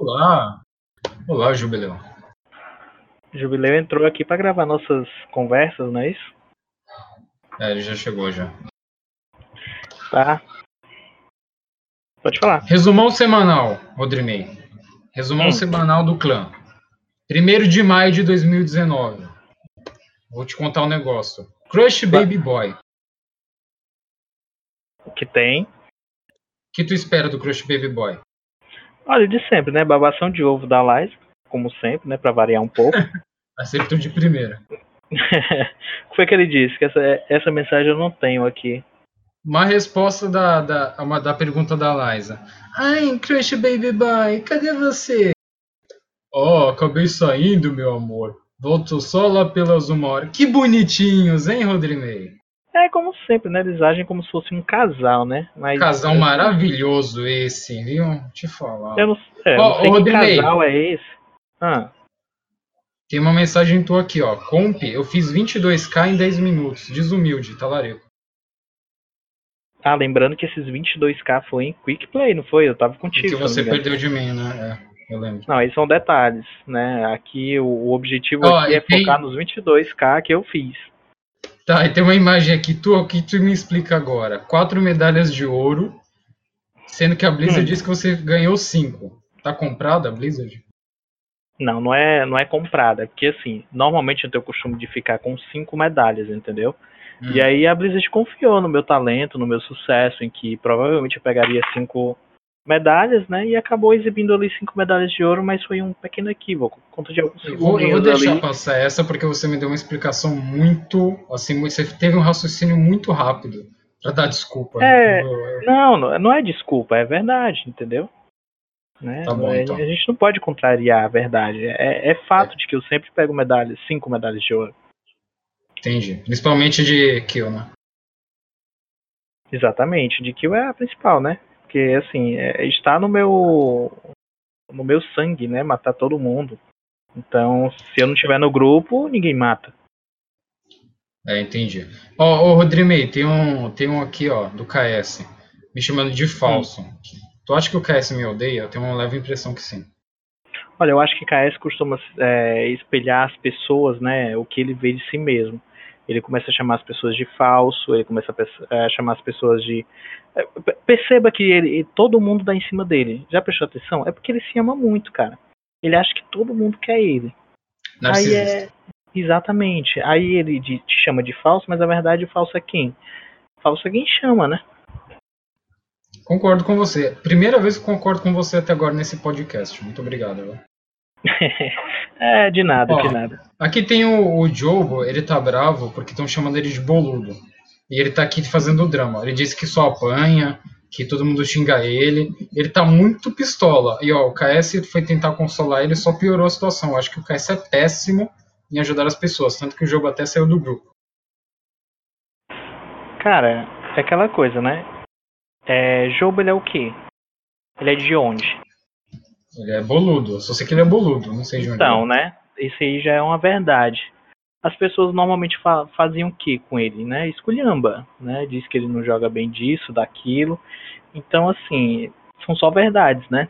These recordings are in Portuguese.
Olá. Olá, Jubileu. Jubileu entrou aqui para gravar nossas conversas, não é isso? É, ele já chegou já. Tá. Pode falar. Resumão semanal, Rodrimei. Resumão Hum. semanal do clã. 1 de maio de 2019. Vou te contar um negócio. Crush Baby Boy. O que tem? O que tu espera do Crush Baby Boy? Olha, de sempre, né? Babação de ovo da Liza, como sempre, né? Pra variar um pouco. Acertou de primeira. o que foi que ele disse? Que essa, essa mensagem eu não tenho aqui. Uma resposta da, da, uma, da pergunta da Liza. Ai, Crush Baby Boy, cadê você? Oh, acabei saindo, meu amor. Volto só lá pelas uma hora. Que bonitinhos, hein, Rodrimei? É como sempre, né? Eles agem como se fosse um casal, né? Mas Casal maravilhoso esse, viu? Te falar. Eu não, é, eu Ó, não sei que casal é esse. Ah, Tem uma mensagem tua aqui, ó. Comp, eu fiz 22k em 10 minutos. Desumilde, talarico. ah, lembrando que esses 22k foi em Quick Play, não foi? Eu tava contigo. Que eu você perdeu de mim, né? É, eu lembro. Não, esses são detalhes, né? Aqui o, o objetivo Ó, aqui é tem- focar nos 22k que eu fiz. Tá, e tem uma imagem aqui tua que tu me explica agora. Quatro medalhas de ouro, sendo que a Blizzard Hum. disse que você ganhou cinco. Tá comprada a Blizzard? Não, não é, não é comprada, é porque assim, normalmente eu tenho o costume de ficar com cinco medalhas, entendeu? Hum. E aí a Blizzard confiou no meu talento, no meu sucesso, em que provavelmente eu pegaria cinco medalhas, né? E acabou exibindo ali cinco medalhas de ouro, mas foi um pequeno equívoco. Conta de alguns Eu vou, eu vou deixar ali. passar essa porque você me deu uma explicação muito. Assim, você teve um raciocínio muito rápido pra dar desculpa. É. Eu- Não, não, é desculpa, é verdade, entendeu? Né? Tá bom, É, então. A gente não pode contrariar a verdade. É, é fato de que eu sempre pego medalhas, cinco medalhas de ouro. Entendi. Principalmente de Kill, né? Exatamente, de kill é a principal, né? Porque assim, é, está no meu no meu sangue, né? Matar todo mundo. Então, se eu não estiver no grupo, ninguém mata. É, entendi. Ó, ô Rodrimei, tem um, tem um aqui, ó, do KS, me chamando de falso. Tu acha que o KS me odeia? Eu tenho uma leve impressão que sim. Olha, eu acho que KS costuma é, espelhar as pessoas, né? O que ele vê de si mesmo. Ele começa a chamar as pessoas de falso, ele começa a a chamar as pessoas de. pe- Perceba que ele, todo mundo dá em cima dele. Já prestou atenção? É porque ele se ama muito, cara. Ele acha que todo mundo quer ele. Aí Narcisista. é. Exatamente. Aí ele te chama de falso, mas na verdade o falso é quem? Falso é quem chama, né? Concordo com você. Primeira vez que concordo com você até agora nesse podcast. Muito obrigado. viu? É, de nada, Ó. de nada. Aqui tem o, o Jobo, ele tá bravo porque estão chamando ele de boludo. E ele tá aqui fazendo drama. Ele disse que só apanha, que todo mundo xinga ele. Ele tá muito pistola. E ó, o KS foi tentar consolar ele, só piorou a situação. Eu acho que o KS é péssimo em ajudar as pessoas, tanto que o jogo até saiu do grupo. Cara, é aquela coisa, né? É, Jobo ele é o quê? Ele é de onde? Ele é boludo. Eu só sei que ele é boludo, não sei de onde. Então, né? Isso aí já é uma verdade. As pessoas normalmente fa faziam o que com ele, né? Esculhamba, né? Diz que ele não joga bem disso, daquilo. Então, assim, são só verdades, né?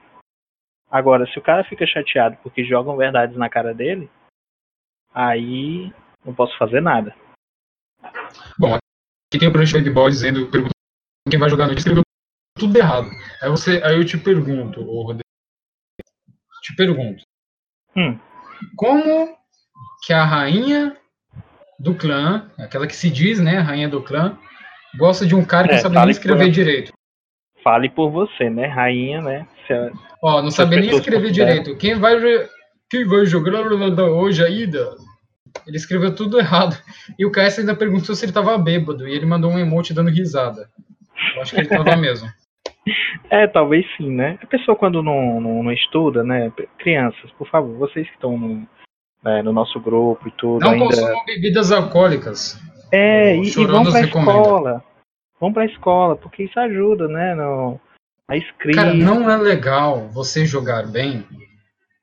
Agora, se o cara fica chateado porque jogam verdades na cara dele, aí não posso fazer nada. Bom, aqui tem o Branch Baby Boy dizendo, perguntando quem vai jogar no dia, escreveu tudo errado. Aí, você, aí eu te pergunto, Rodrigo, te pergunto, Hum. como que a rainha do clã, aquela que se diz, né, a rainha do clã, gosta de um cara que É, não sabe nem escrever por- direito? Fale por você, né? Rainha, né? A- Ó, não sabe nem escrever direito. Quem vai, quem vai jogar hoje ainda? Ele escreveu tudo errado. E o KS ainda perguntou se ele tava bêbado. E ele mandou um emote dando risada. Eu acho que ele tava mesmo. É, talvez sim, né? A pessoa quando não, não, não estuda, né? Crianças, por favor, vocês que estão no, né, no nosso grupo e tudo Não ainda. consumam bebidas alcoólicas. É, e, e vão pra recomenda. escola. Vão pra escola, porque isso ajuda, né? No, a escrita. Cara, não é legal você jogar bem.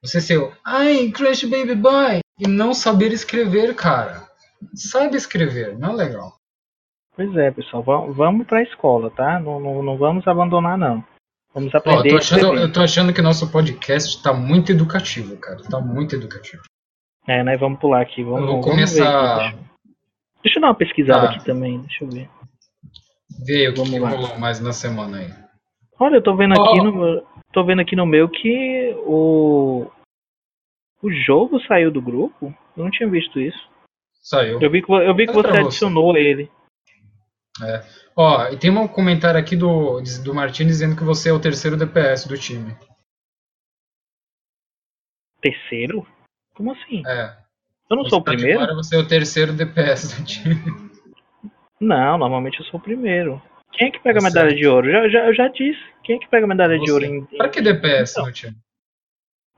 Você ser, ai, Crash Baby Boy, e não saber escrever, cara. Saiba escrever, não é legal. Pois é, pessoal, vamos, vamos pra escola, tá? Não, não, não vamos abandonar, não. Vamos aprender. tô a achando, escrever. eu tô achando que nosso podcast tá muito educativo, cara. Tá muito educativo. É, né? Vamos pular aqui. Vamos, Eu vou vamos ver começar- aqui, deixa, eu dar uma pesquisada Tá. aqui também. Deixa eu ver. Ver aí o que, Vamos que rolou mais na semana aí. Olha, eu tô vendo Ó. aqui no tô vendo aqui no meu que o o jogo saiu do grupo. Eu não tinha visto isso. Saiu. Eu vi que eu vi que Olha você pra você. adicionou ele. Ó, e tem um comentário aqui do, do Martin dizendo que você é o terceiro DPS do time. Terceiro? Como assim? É. Eu não sou o Você tá de primeiro? fora, você é o terceiro DPS do time. Não, normalmente eu sou o primeiro. Quem é que pega a Você. medalha de ouro? Já, já, eu já disse. Quem é que pega a medalha de Você. ouro em. Pra que DPS Então. no time?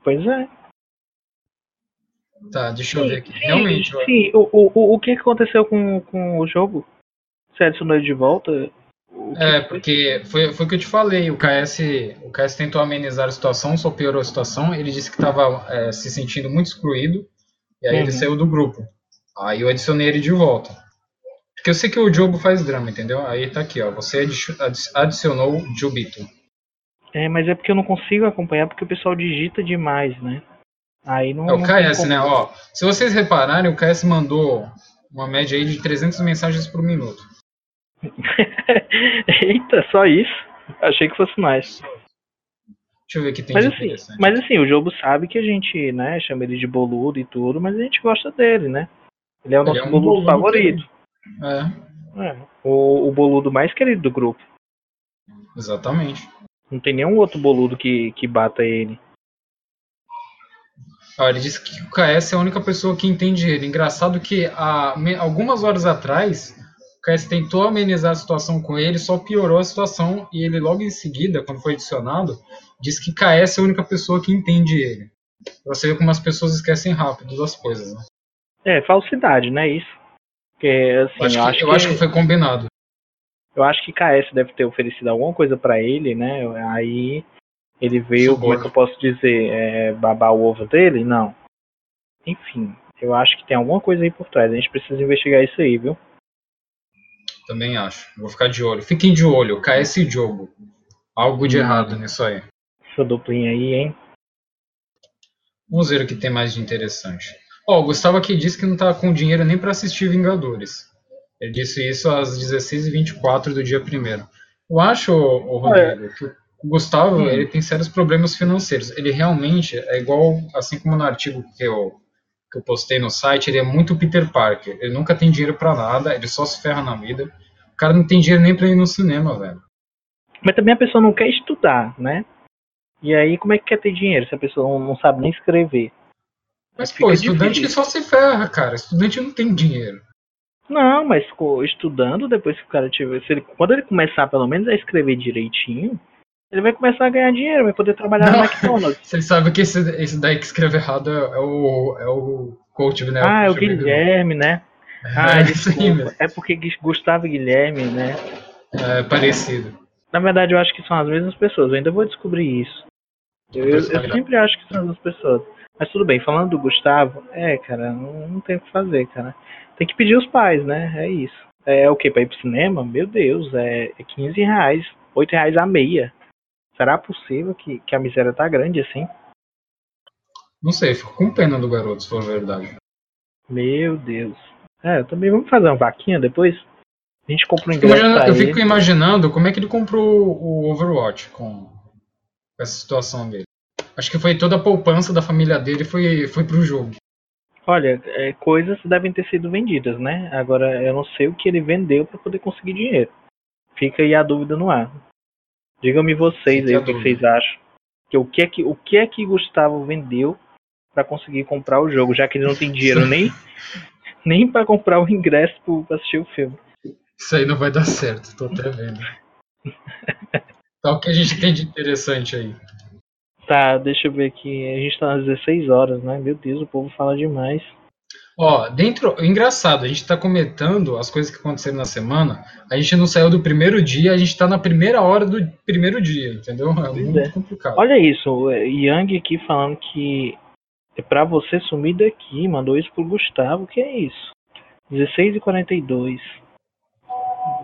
Pois é. Tá, deixa eu Sim, ver aqui. sim, Realmente, ó, Sim, o, o, o, o que que aconteceu com, com o jogo? Você adicionou ele de volta? É, foi? porque foi, foi o que eu te falei, o KS, o KS tentou amenizar a situação, só piorou a situação, ele disse que estava se sentindo muito excluído, e aí ele Uhum. saiu do grupo. Aí eu adicionei ele de volta. Porque eu sei que o Jobo faz drama, entendeu? Aí tá aqui, ó, você adi- adi- adicionou o Jobito. É, mas é porque eu não consigo acompanhar porque o pessoal digita demais, né? Aí não. É o não KS, né? Ó, se vocês repararem, o KS mandou uma média aí de 300 mensagens por minuto. Eita, só isso? Achei que fosse mais. Deixa eu ver o que tem Mas de assim, mas assim, o jogo sabe que a gente, né, chama ele de boludo e tudo, mas a gente gosta dele, né? Ele é o Ele nosso é um boludo, boludo favorito. É, É, o, o boludo mais querido do grupo. exatamente. Não tem nenhum outro boludo que, que bata ele. Ó, ele disse que o KS é a única pessoa que entende ele. Engraçado que há algumas horas atrás, o KS tentou amenizar a situação com ele, só piorou a situação e ele logo em seguida, quando foi adicionado, disse que KS é a única pessoa que entende ele. Você ver como as pessoas esquecem rápido das coisas, né? É, falsidade, né? Isso. Porque, assim, Eu acho, que, eu acho que foi combinado. Eu acho que KS deve ter oferecido alguma coisa pra ele, né? Aí ele veio, como é que eu posso dizer, é, babar o ovo dele? Não. Enfim, eu acho que tem alguma coisa aí por trás. A gente precisa investigar isso aí, viu? Também acho. Vou ficar de olho. Fiquem de olho, KS jogo. Algo de Hum. errado nisso aí. Essa duplinha aí, hein? Vamos ver o que tem mais de interessante. Ó, o Gustavo aqui disse que não tá com dinheiro nem para assistir Vingadores. Ele disse isso às 16h24 do dia 1 Eu acho, ô, Rodrigo, que o Gustavo Hum. ele tem sérios problemas financeiros. Ele realmente é igual, assim como no artigo que eu, que eu postei no site, ele é muito Peter Parker. Ele nunca tem dinheiro para nada, ele só se ferra na vida. O cara não tem dinheiro nem pra ir no cinema, velho. Mas também a pessoa não quer estudar, né? E aí, como é que quer ter dinheiro se a pessoa não, sabe nem escrever? Mas, Fica pô, estudante difícil. que só se ferra, cara. Estudante não tem dinheiro. Não, mas estudando, depois que o cara tiver. Se ele, quando ele começar, pelo menos, a escrever direitinho, ele vai começar a ganhar dinheiro, vai poder trabalhar Não. no McDonald's. Você sabe que esse, esse daí que escreve errado é, é o, é o coach, né? Ah, é o. Guilherme, né? Ah, É, isso aí desculpa. É porque Gustavo e Guilherme, né? É parecido. Na verdade, eu acho que são as mesmas pessoas. Eu ainda vou descobrir isso. Eu, eu- eu sempre acho que são as mesmas pessoas. Mas tudo bem, falando do Gustavo, é, cara, não, não tem o que fazer, cara. Tem que pedir os pais, né? É isso. É o que? Pra ir pro cinema? Meu Deus, é, é 15 reais. 8 reais a meia. Será possível que, que a miséria tá grande assim? Não sei, fico com pena do garoto, se for verdade. Meu Deus. É, eu também vamos fazer uma vaquinha depois? A gente compra um ingresso eu ele. fico imaginando como é que ele comprou o Overwatch com com essa situação dele. Acho que foi toda a poupança da família dele foi, foi pro jogo. Olha, é, coisas devem ter sido vendidas, né? Agora eu não sei o que ele vendeu para poder conseguir dinheiro. Fica aí a dúvida no ar. Digam-me vocês aí o que vocês acham. Que o que é que o que é que Gustavo vendeu para conseguir comprar o jogo, já que ele não tem dinheiro nem nem para comprar o ingresso para assistir o filme. Isso aí não vai dar certo, tô até vendo. Tá, o que a gente tem de interessante aí? Tá, deixa eu ver aqui. A gente tá às 16 horas, né? Meu Deus, o povo fala demais. Ó, dentro. Engraçado, a gente tá comentando as coisas que aconteceram na semana. A gente não saiu do primeiro dia, a gente tá na primeira hora do primeiro dia, entendeu? É muito é. complicado. Olha isso, o Yang aqui falando que é pra você sumir daqui, mandou isso pro Gustavo, que é isso? 16 e 42.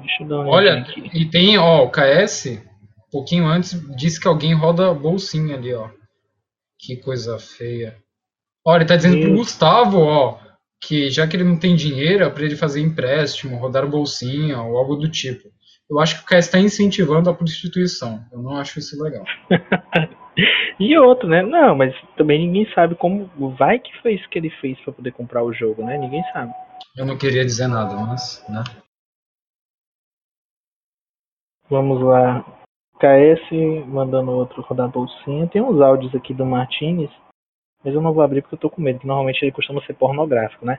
Deixa eu dar uma Olha, aqui. e tem, ó, o KS pouquinho antes, disse que alguém roda bolsinha ali, ó. Que coisa feia. Ó, ele tá dizendo pro. Gustavo, ó, que já que ele não tem dinheiro, é pra ele fazer empréstimo, rodar bolsinha ou algo do tipo. Eu acho que o KS está incentivando a prostituição. Eu não acho isso legal. E outro, né? Não, mas também ninguém sabe como. Vai que foi isso que ele fez pra poder comprar o jogo, né? Ninguém sabe. Eu não queria dizer nada, mas, né? Vamos lá. KS mandando outro rodar bolsinha. Tem uns áudios aqui do Martinez, mas eu não vou abrir porque eu tô com medo, que normalmente ele costuma ser pornográfico, né?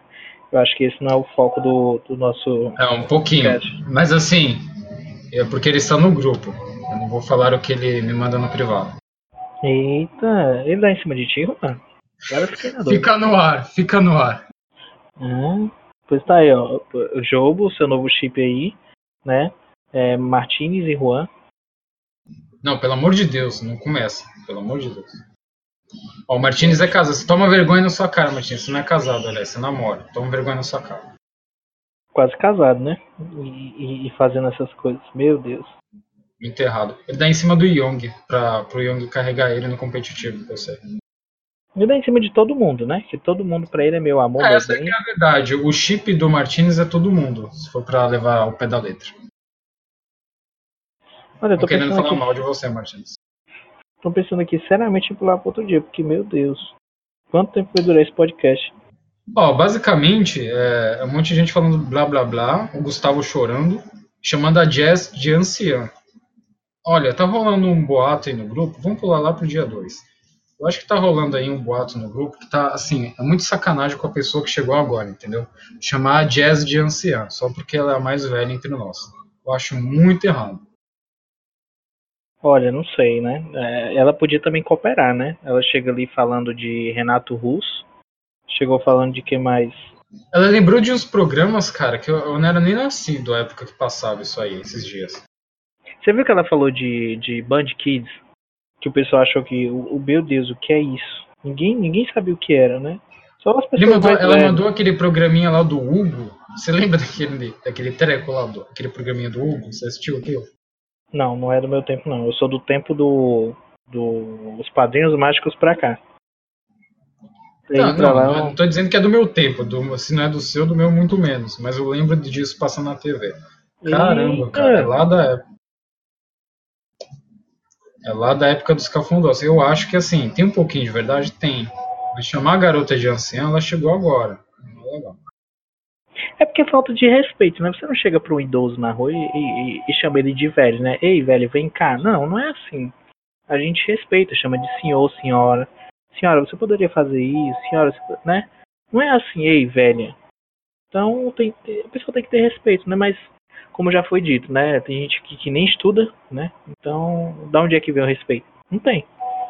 Eu acho que esse não é o foco do, do nosso. É, um pouquinho. podcast. Mas assim, é porque ele está no grupo. Eu não vou falar o que ele me manda no privado. Eita, ele dá em cima de ti, mano? Agora fiquei na dúvida. Fica no ar, fica no ar. Ah, pois tá aí, ó. O jogo, seu novo chip aí, né? É Martinez e Juan. Não, pelo amor de Deus, não começa. Pelo amor de Deus. Ó, o Martins é casado. Você toma vergonha na sua cara, Martins. Você não é casado, aliás, você namora. Toma vergonha na sua cara. Quase casado, né? E, e- e fazendo essas coisas. Meu Deus. Muito errado. Ele dá em cima do Young, pra, pro Young carregar ele no competitivo, eu sei. Ele dá em cima de todo mundo, né? Que todo mundo pra ele é meu amor, É, meu essa bem. é a verdade. O chip do Martins é todo mundo, se for pra levar ao pé da letra. Olha, eu tô Tô querendo falar aqui, mal de você, Martins. Tô pensando aqui seriamente em pular pro outro dia, porque, meu Deus. Quanto tempo vai durar esse podcast? Ó, basicamente, é, é um monte de gente falando blá blá blá, o Gustavo chorando, chamando a Jazz de anciã. Olha, tá rolando um boato aí no grupo, vamos pular lá pro dia 2. Eu acho que tá rolando aí um boato no grupo que tá, assim, é muito sacanagem com a pessoa que chegou agora, entendeu? Chamar a Jazz de anciã, só porque ela é a mais velha entre nós. Eu acho muito errado. Olha, não sei, né? É, ela podia também cooperar, né? Ela chega ali falando de Renato Russo. Chegou falando de que mais? Ela lembrou de uns programas, cara, que eu, eu não era nem nascido a época que passava isso aí, esses dias. Você viu que ela falou de, de Band Kids? Que o pessoal achou que, o, o- meu Deus, o que é isso? Ninguém, ninguém sabia o que era, né? Só as Ele pessoas mandou- ela velhas. mandou aquele programinha lá do Hugo. Você lembra daquele, daquele treco lá, do, aquele programinha do Hugo? Você assistiu aquilo? Não, não é do meu tempo, não. Eu sou do tempo do. do os Padrinhos Mágicos pra cá. Daí Não, lá, não, tô dizendo que é do meu tempo. Do, se não é do seu, do meu, muito menos. Mas eu lembro disso passando na TV. Caramba, Eita! cara, é lá da época. É lá da época dos cafundós. Eu acho que assim, tem um pouquinho de verdade? Tem. Mas chamar a garota de anciã, ela chegou agora. Não é legal. É porque é falta de respeito, né? Você não chega para um idoso na rua e, e- e chama ele de velho, né? Ei, velho, vem cá. Não, não é assim. A gente respeita, chama de senhor, senhora. Senhora, você poderia fazer isso? Senhora, você, né? Não é assim, ei, velha. Então, tem, a pessoa tem que ter respeito, né? Mas, como já foi dito, né? Tem gente que, que nem estuda, né? Então, da onde é que vem o respeito? Não tem.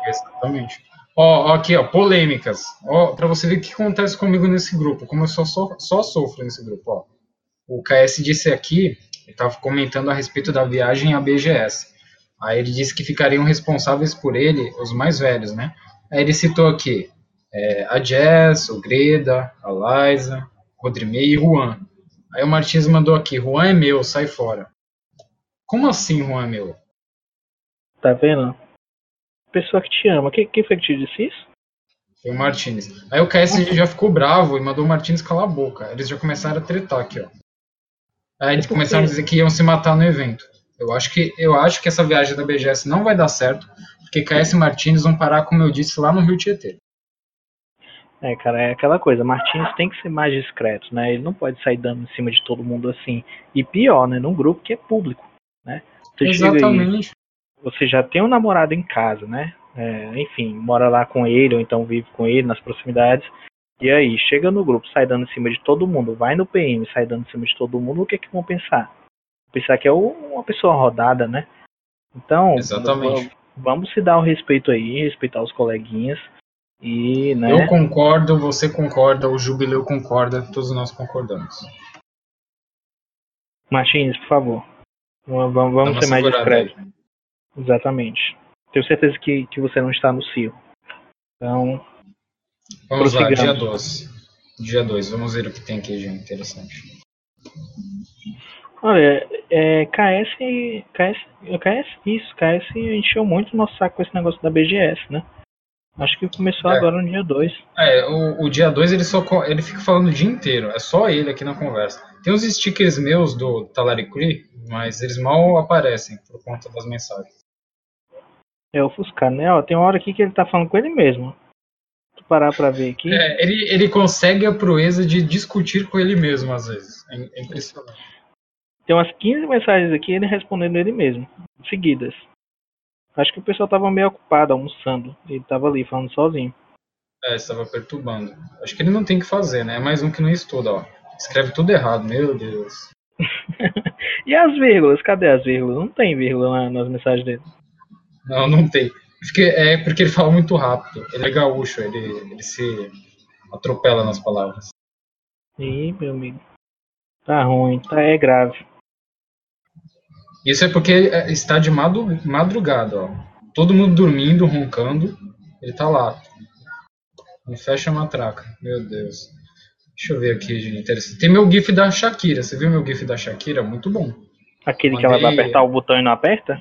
Exatamente. Ó, ó, aqui, ó, polêmicas. Ó, pra você ver o que acontece comigo nesse grupo, como eu só, só, só sofro nesse grupo, ó. O KS disse aqui, ele tava comentando a respeito da viagem à BGS. Aí ele disse que ficariam responsáveis por ele os mais velhos, né? Aí ele citou aqui é, a Jess, o Greda, a Liza, Rodrimei e Juan. Aí o Martins mandou aqui, Juan é meu, sai fora. Como assim Juan é meu? Tá vendo? Pessoa que te ama. Quem, quem foi que te disse isso? Foi o Martins. Aí o KS já ficou bravo e mandou o Martins calar a boca. Eles já começaram a tretar aqui, ó. Aí eles começaram a dizer que iam se matar no evento. Eu acho que, eu acho que essa viagem da BGS não vai dar certo, porque KS e Martins vão parar, como eu disse, lá no Rio Tietê. É, cara, é aquela coisa. Martins tem que ser mais discreto, né? Ele não pode sair dando em cima de todo mundo assim. E pior, né? Num grupo que é público, né? Aí, Exatamente. Você já tem um namorado em casa, né? É, enfim, mora lá com ele ou então vive com ele nas proximidades. E aí, chega no grupo, sai dando em cima de todo mundo, vai no PM, sai dando em cima de todo mundo, o que é que vão pensar? Pensar que é uma pessoa rodada, né? Então, Exatamente. vamos se dar o respeito aí, respeitar os coleguinhas e, né? Eu concordo, você concorda, o Jubileu concorda, todos nós concordamos. Martins, por favor. Vamos, vamos- ser mais discretos. Exatamente. Tenho certeza que, que você não está no CIO. Então, Vamos lá, dia 12. Dia 2, vamos ver o que tem aqui de interessante. Olha, é, KS, KS, KS, isso, KS encheu muito o nosso saco com esse negócio da BGS, né? Acho que começou É. agora no dia 2. É, o, o dia 2 ele só ele fica falando o dia inteiro, é só ele aqui na conversa. Tem uns stickers meus do Talaricri, mas eles mal aparecem por conta das mensagens. É ofuscado, né? Ó, tem uma hora aqui que ele tá falando com ele mesmo. Tu parar pra ver aqui. É, ele, ele consegue a proeza de discutir com ele mesmo, às vezes. É, é impressionante. Tem umas 15 mensagens aqui ele respondendo ele mesmo, seguidas. Acho que o pessoal tava meio ocupado, almoçando. Ele tava ali falando sozinho. É, estava perturbando. Acho que ele não tem o que fazer, né? É mais um que não estuda, ó. Escreve tudo errado, meu Deus. E as vírgulas? Cadê as vírgulas? Não tem vírgula na- nas mensagens dele. Não, não tem. Porque, é porque ele fala muito rápido. Ele é gaúcho, ele, ele se atropela nas palavras. Ih, meu amigo. Tá ruim, tá é grave. Isso é porque é, está de madrugada, ó. Todo mundo dormindo, roncando. Ele tá lá. Não fecha a matraca. Meu Deus. Deixa eu ver aqui, gente. Interessante. Tem meu GIF da Shakira. Você viu meu GIF da Shakira? Muito bom. Aquele que ela vai Mandei- apertar o botão e não aperta?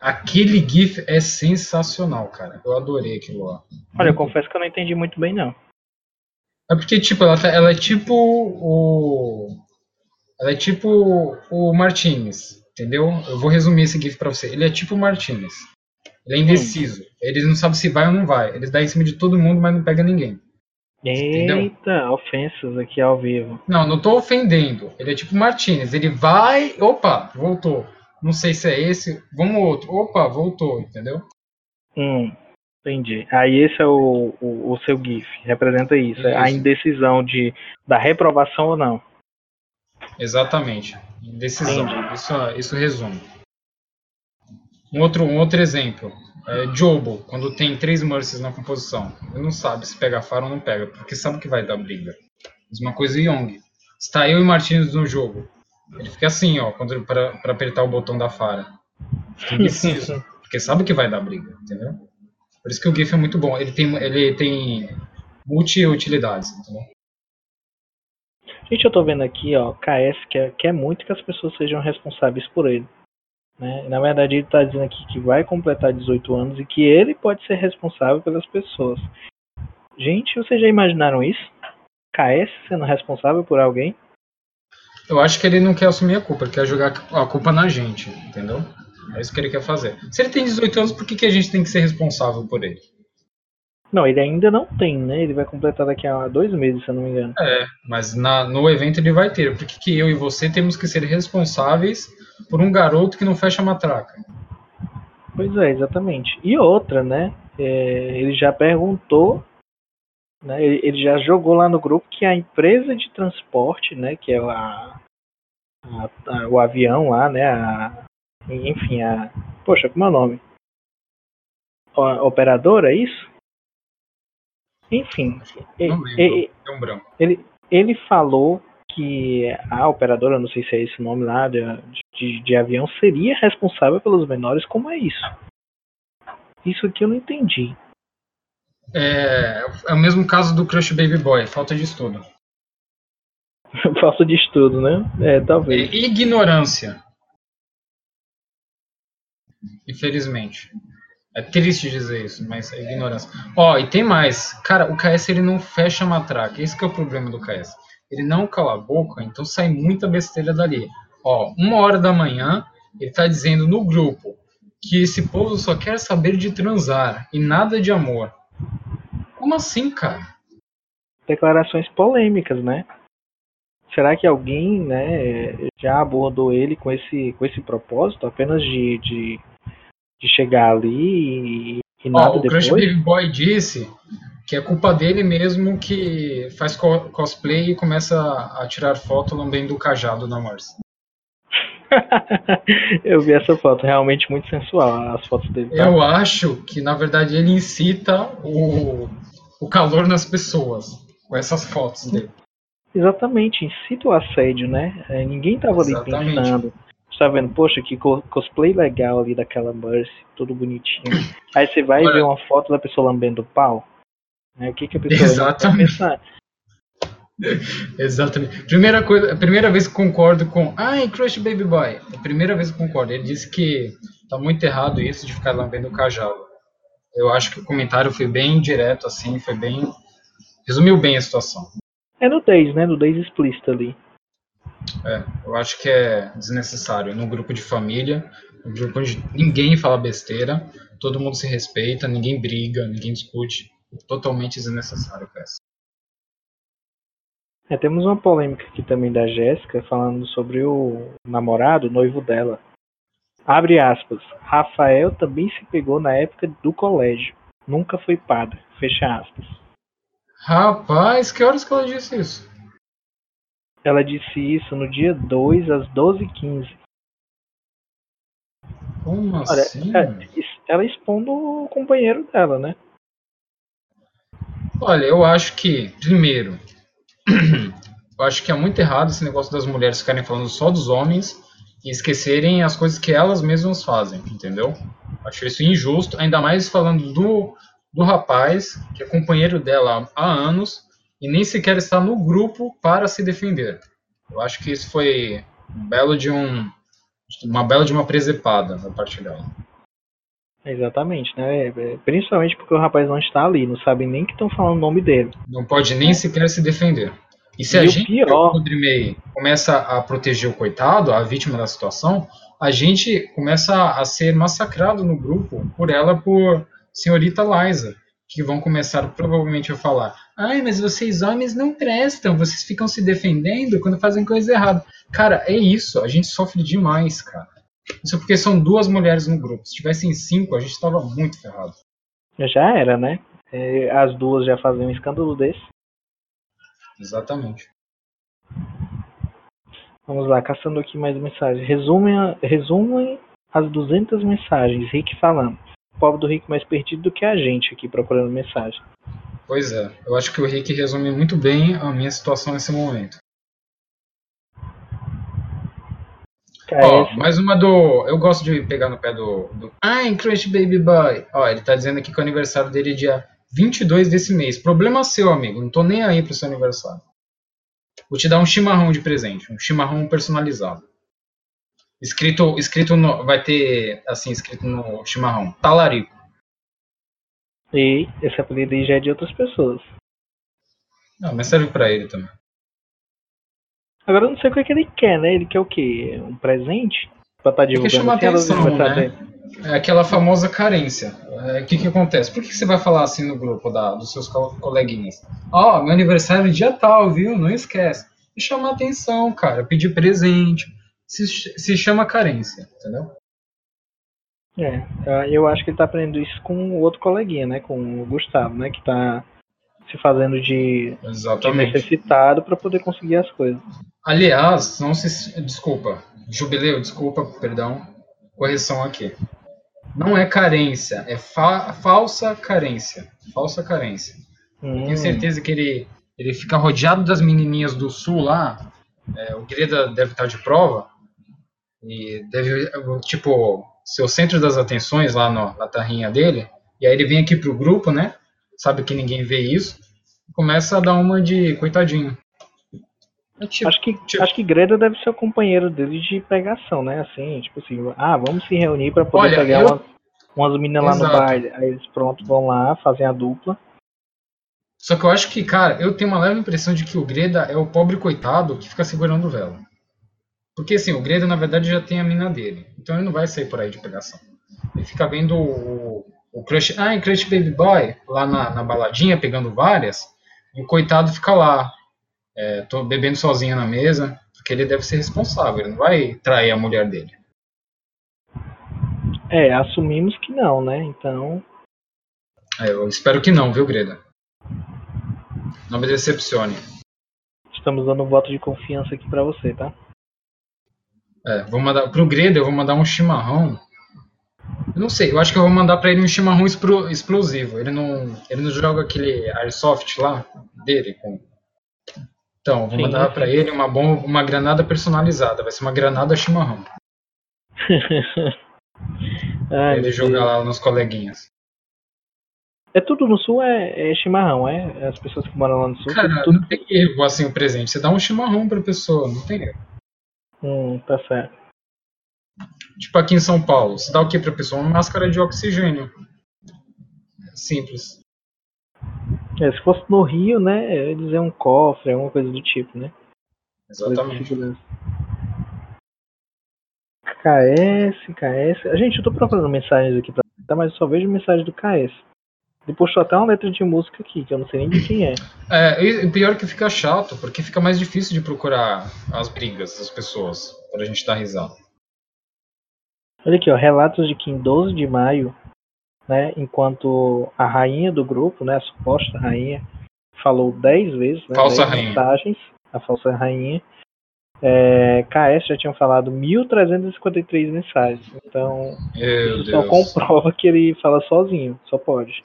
Aquele GIF é sensacional, cara. Eu adorei aquilo lá. Olha, eu confesso que eu não entendi muito bem, não. É porque, tipo, ela, tá- ela é tipo o. Ela é tipo o Martinez, entendeu? Eu vou resumir esse GIF pra você. Ele é tipo o Martinez. Ele é indeciso. Ele não sabe se vai ou não vai. Ele dá em cima de todo mundo, mas não pega ninguém. Entendeu? Eita, ofensas aqui ao vivo. Não, não tô ofendendo. Ele é tipo o Martinez. Ele vai. Opa, voltou. Não sei se é esse. Vamos outro. Opa, voltou, entendeu? Hum, entendi. Aí esse é o, o, o seu GIF. Representa isso. é A Isso. indecisão de, da reprovação ou não. Exatamente. Decisão. Entendi. Isso, isso resume. Um outro, um outro exemplo. É Jobo, quando tem três Mercies na composição. Ele não sabe se pega Faro ou não pega, porque sabe que vai dar briga. Mesma coisa Young. Está eu e Martins no jogo. Ele fica assim, ó, quando para apertar o botão da Fara. Fica indeciso, porque sabe que vai dar briga, entendeu? Por isso que o GIF é muito bom. Ele tem, ele tem multi-utilidades, entendeu? Gente, eu tô vendo aqui, ó, KS quer, quer muito que as pessoas sejam responsáveis por ele. Né? Na verdade, ele tá dizendo aqui que vai completar 18 anos e que ele pode ser responsável pelas pessoas. Gente, vocês já imaginaram isso? KS sendo responsável por alguém? Eu acho que ele não quer assumir a culpa, ele quer jogar a culpa na gente, entendeu? É isso que ele quer fazer. Se ele tem 18 anos, por que, que a gente tem que ser responsável por ele? Não, ele ainda não tem, né? Ele vai completar daqui a dois meses, se eu não me engano. É, mas na, no evento ele vai ter. Por que, que eu e você temos que ser responsáveis por um garoto que não fecha a matraca? Pois é, exatamente. E outra, né? é, ele já perguntou, né? Ele, ele já jogou lá no grupo que a empresa de transporte, né? Que é a, a- a- o avião lá, né? A, enfim, a. Poxa, como é o nome? O- operadora, é isso? Enfim, e- Não lembro. e- É ele, ele falou que a operadora, não sei se é esse nome lá, de, de, de avião, seria responsável pelos menores. Como é isso? Isso aqui eu não entendi. É, é o mesmo caso do Crush Baby Boy, falta de estudo. Falta de estudo, né? É, É talvez. ignorância. Infelizmente. É triste dizer isso, mas é ignorância. Ó, e tem mais. Cara, o KS ele não fecha a matraca. Esse que é o problema do KS. Ele não cala a boca, então sai muita besteira dali. Ó, uma hora da manhã, ele tá dizendo no grupo que esse povo só quer saber de transar e nada de amor. Como assim, cara? Declarações polêmicas, né? Será que alguém, né, já abordou ele com esse, com esse propósito, apenas de, de, de chegar ali e, e nada Ó, o depois? Crush Baby Boy disse que é culpa dele mesmo que faz co- cosplay e começa a tirar foto lambendo o cajado na Mars. Eu vi essa foto, realmente muito sensual, as fotos dele. tá? Eu acho que, na verdade, ele incita o, o calor nas pessoas com essas fotos dele. Exatamente, incita o assédio, né? É, ninguém tava ali Exatamente. pensando. Tá vendo, poxa, que co- cosplay legal ali daquela Mercy, tudo bonitinho. Aí você vai Olha- ver uma foto da pessoa lambendo o pau. Né? O que, que a pessoa vai Exatamente. pensar? Exatamente. Primeira coisa, primeira vez que concordo com. Ai, Crush Baby Boy. A primeira vez que concordo. Ele disse que tá muito errado isso de ficar lambendo o cajado. Eu acho que o comentário foi bem direto, assim, foi bem. Resumiu bem a situação. É nudez, né? Nudez explícita ali. É, eu acho que é desnecessário. Num grupo de família, um grupo onde ninguém fala besteira, todo mundo se respeita, ninguém briga, ninguém discute. Totalmente desnecessário, peça. É, temos uma polêmica aqui também da Jéssica falando sobre o namorado, o noivo dela. Abre aspas. Rafael também se pegou na época do colégio. Nunca foi padre. Fecha aspas. Rapaz, que horas que ela disse isso? Ela disse isso no dia 2 às 12h15. Como Olha, assim? é, ela expondo o companheiro dela, né? Olha, eu acho que, primeiro, eu acho que é muito errado esse negócio das mulheres ficarem falando só dos homens e esquecerem as coisas que elas mesmas fazem, entendeu? Acho isso injusto, ainda mais falando do, do rapaz, que é companheiro dela há anos e nem sequer está no grupo para se defender. Eu acho que isso foi belo de um uma bela de uma presepada da parte dela. Exatamente, né? É, Principalmente porque o rapaz não está ali, não sabe nem que estão falando o nome dele. Não pode nem sequer se defender. E se E a gente, pior- o Dremei, começa a proteger o coitado, a vítima da situação, a gente começa a ser massacrado no grupo por ela, por senhorita Liza, que vão começar provavelmente a falar: ai, mas vocês homens não prestam, vocês ficam se defendendo quando fazem coisa errada. Cara, é isso, a gente sofre demais, cara. Isso é porque são duas mulheres no grupo. Se tivessem cinco, a gente estava muito ferrado. Já era, né? É, As duas já faziam um escândalo desse. Exatamente. Vamos lá, caçando aqui mais mensagens. Resumem, resumem as 200 mensagens. Rick falando. O pobre do Rick mais perdido do que a gente aqui procurando mensagem. Pois é, eu acho que o Rick resume muito bem a minha situação nesse momento. Ó, KS, mais uma do. Eu gosto de pegar no pé do. do Ai, Crush Baby Boy. Ó, ele tá dizendo aqui que o aniversário dele é dia 22 desse mês. Problema seu, amigo. Não tô nem aí pro seu aniversário. Vou te dar um chimarrão de presente. Um chimarrão personalizado. Escrito, escrito no. Vai ter, assim, escrito no chimarrão. Talarico. e esse apelido aí já é de outras pessoas. Não, mas serve pra ele também. Agora eu não sei o que, é que ele quer, né? Ele quer o quê? Um presente? Pra estar Ele quer divulgando chamar assim, atenção, né? É aquela famosa carência. É, O que, que acontece? Por que, que você vai falar assim no grupo da, dos seus co- coleguinhas? Ó, meu aniversário é dia tal, viu? Não esquece. E chamar atenção, cara. Pedir presente. Se, se chama carência, entendeu? É, ah, eu acho que ele tá aprendendo isso com o outro coleguinha, né? Com o Gustavo, né? Que tá se fazendo de, de necessitado pra poder conseguir as coisas. Aliás, não se. Desculpa. Jubileu, desculpa, perdão. Correção aqui. Não é carência, é fa- falsa carência. Falsa carência. Hum, Tenho certeza que ele, ele fica rodeado das menininhas do sul lá. É, o Greda deve estar de prova. E deve, tipo, ser o centro das atenções lá no, na tarrinha dele. E aí ele vem aqui pro grupo, né? Sabe que ninguém vê isso. Começa a dar uma de coitadinho. É tipo, Acho que, tipo- acho que Greta deve ser o companheiro dele de pegação, né? Assim, tipo assim, ah, vamos se reunir pra poder Olha, pegar eu- umas, umas meninas lá no Exato. baile. Aí eles pronto vão lá, fazem a dupla. Só que eu acho que, cara, eu tenho uma leve impressão de que o Greda é o pobre coitado que fica segurando o velo. Porque assim, o Greda na verdade já tem a mina dele. Então ele não vai sair por aí de pegação. Ele fica vendo o, o Crush, ah, Crush Baby Boy lá na, na baladinha, pegando várias. E o coitado fica lá, é, bebendo sozinho na mesa. Porque ele deve ser responsável, ele não vai trair a mulher dele. É, assumimos que não, né? Então, É, eu espero que não, viu, Greda? Não me decepcione. estamos dando um voto de confiança aqui pra você, tá? É, vou mandar pro Greda, eu vou mandar um chimarrão. Eu não sei, eu acho que eu vou mandar pra ele um chimarrão explo- explosivo. Ele não, ele não joga aquele airsoft lá dele com Então, vou Sim, mandar sim. pra ele uma bomba, uma granada personalizada, vai ser uma granada chimarrão. Ai, ele Deus. lá nos coleguinhas. É tudo no sul é, é chimarrão, é? As pessoas que moram lá no sul. Cara, tudo, não tem erro assim o presente. Você dá um chimarrão pra pessoa, não tem erro. Hum, tá certo. Tipo aqui em São Paulo, você dá o que pra pessoa? Uma máscara de oxigênio. Simples. É, se fosse no Rio, né, eu ia dizer um cofre, alguma coisa do tipo, né? Exatamente. KS, KS. A gente, eu tô procurando mensagens aqui pra tá, mas eu só vejo mensagem do KS. Ele postou até uma letra de música aqui, que eu não sei nem de quem é. É, e o pior é que fica chato, porque fica mais difícil de procurar as brigas das pessoas, pra gente dar risada. Olha aqui, ó, relatos de que em 12 de maio, né, enquanto a rainha do grupo, né, a suposta rainha, falou 10 vezes, né, Falsa 10 rainha. mensagens, a falsa rainha, é, KS já tinham falado 1.353 mensagens. Então, Meu isso só Deus. comprova que ele fala sozinho, só pode.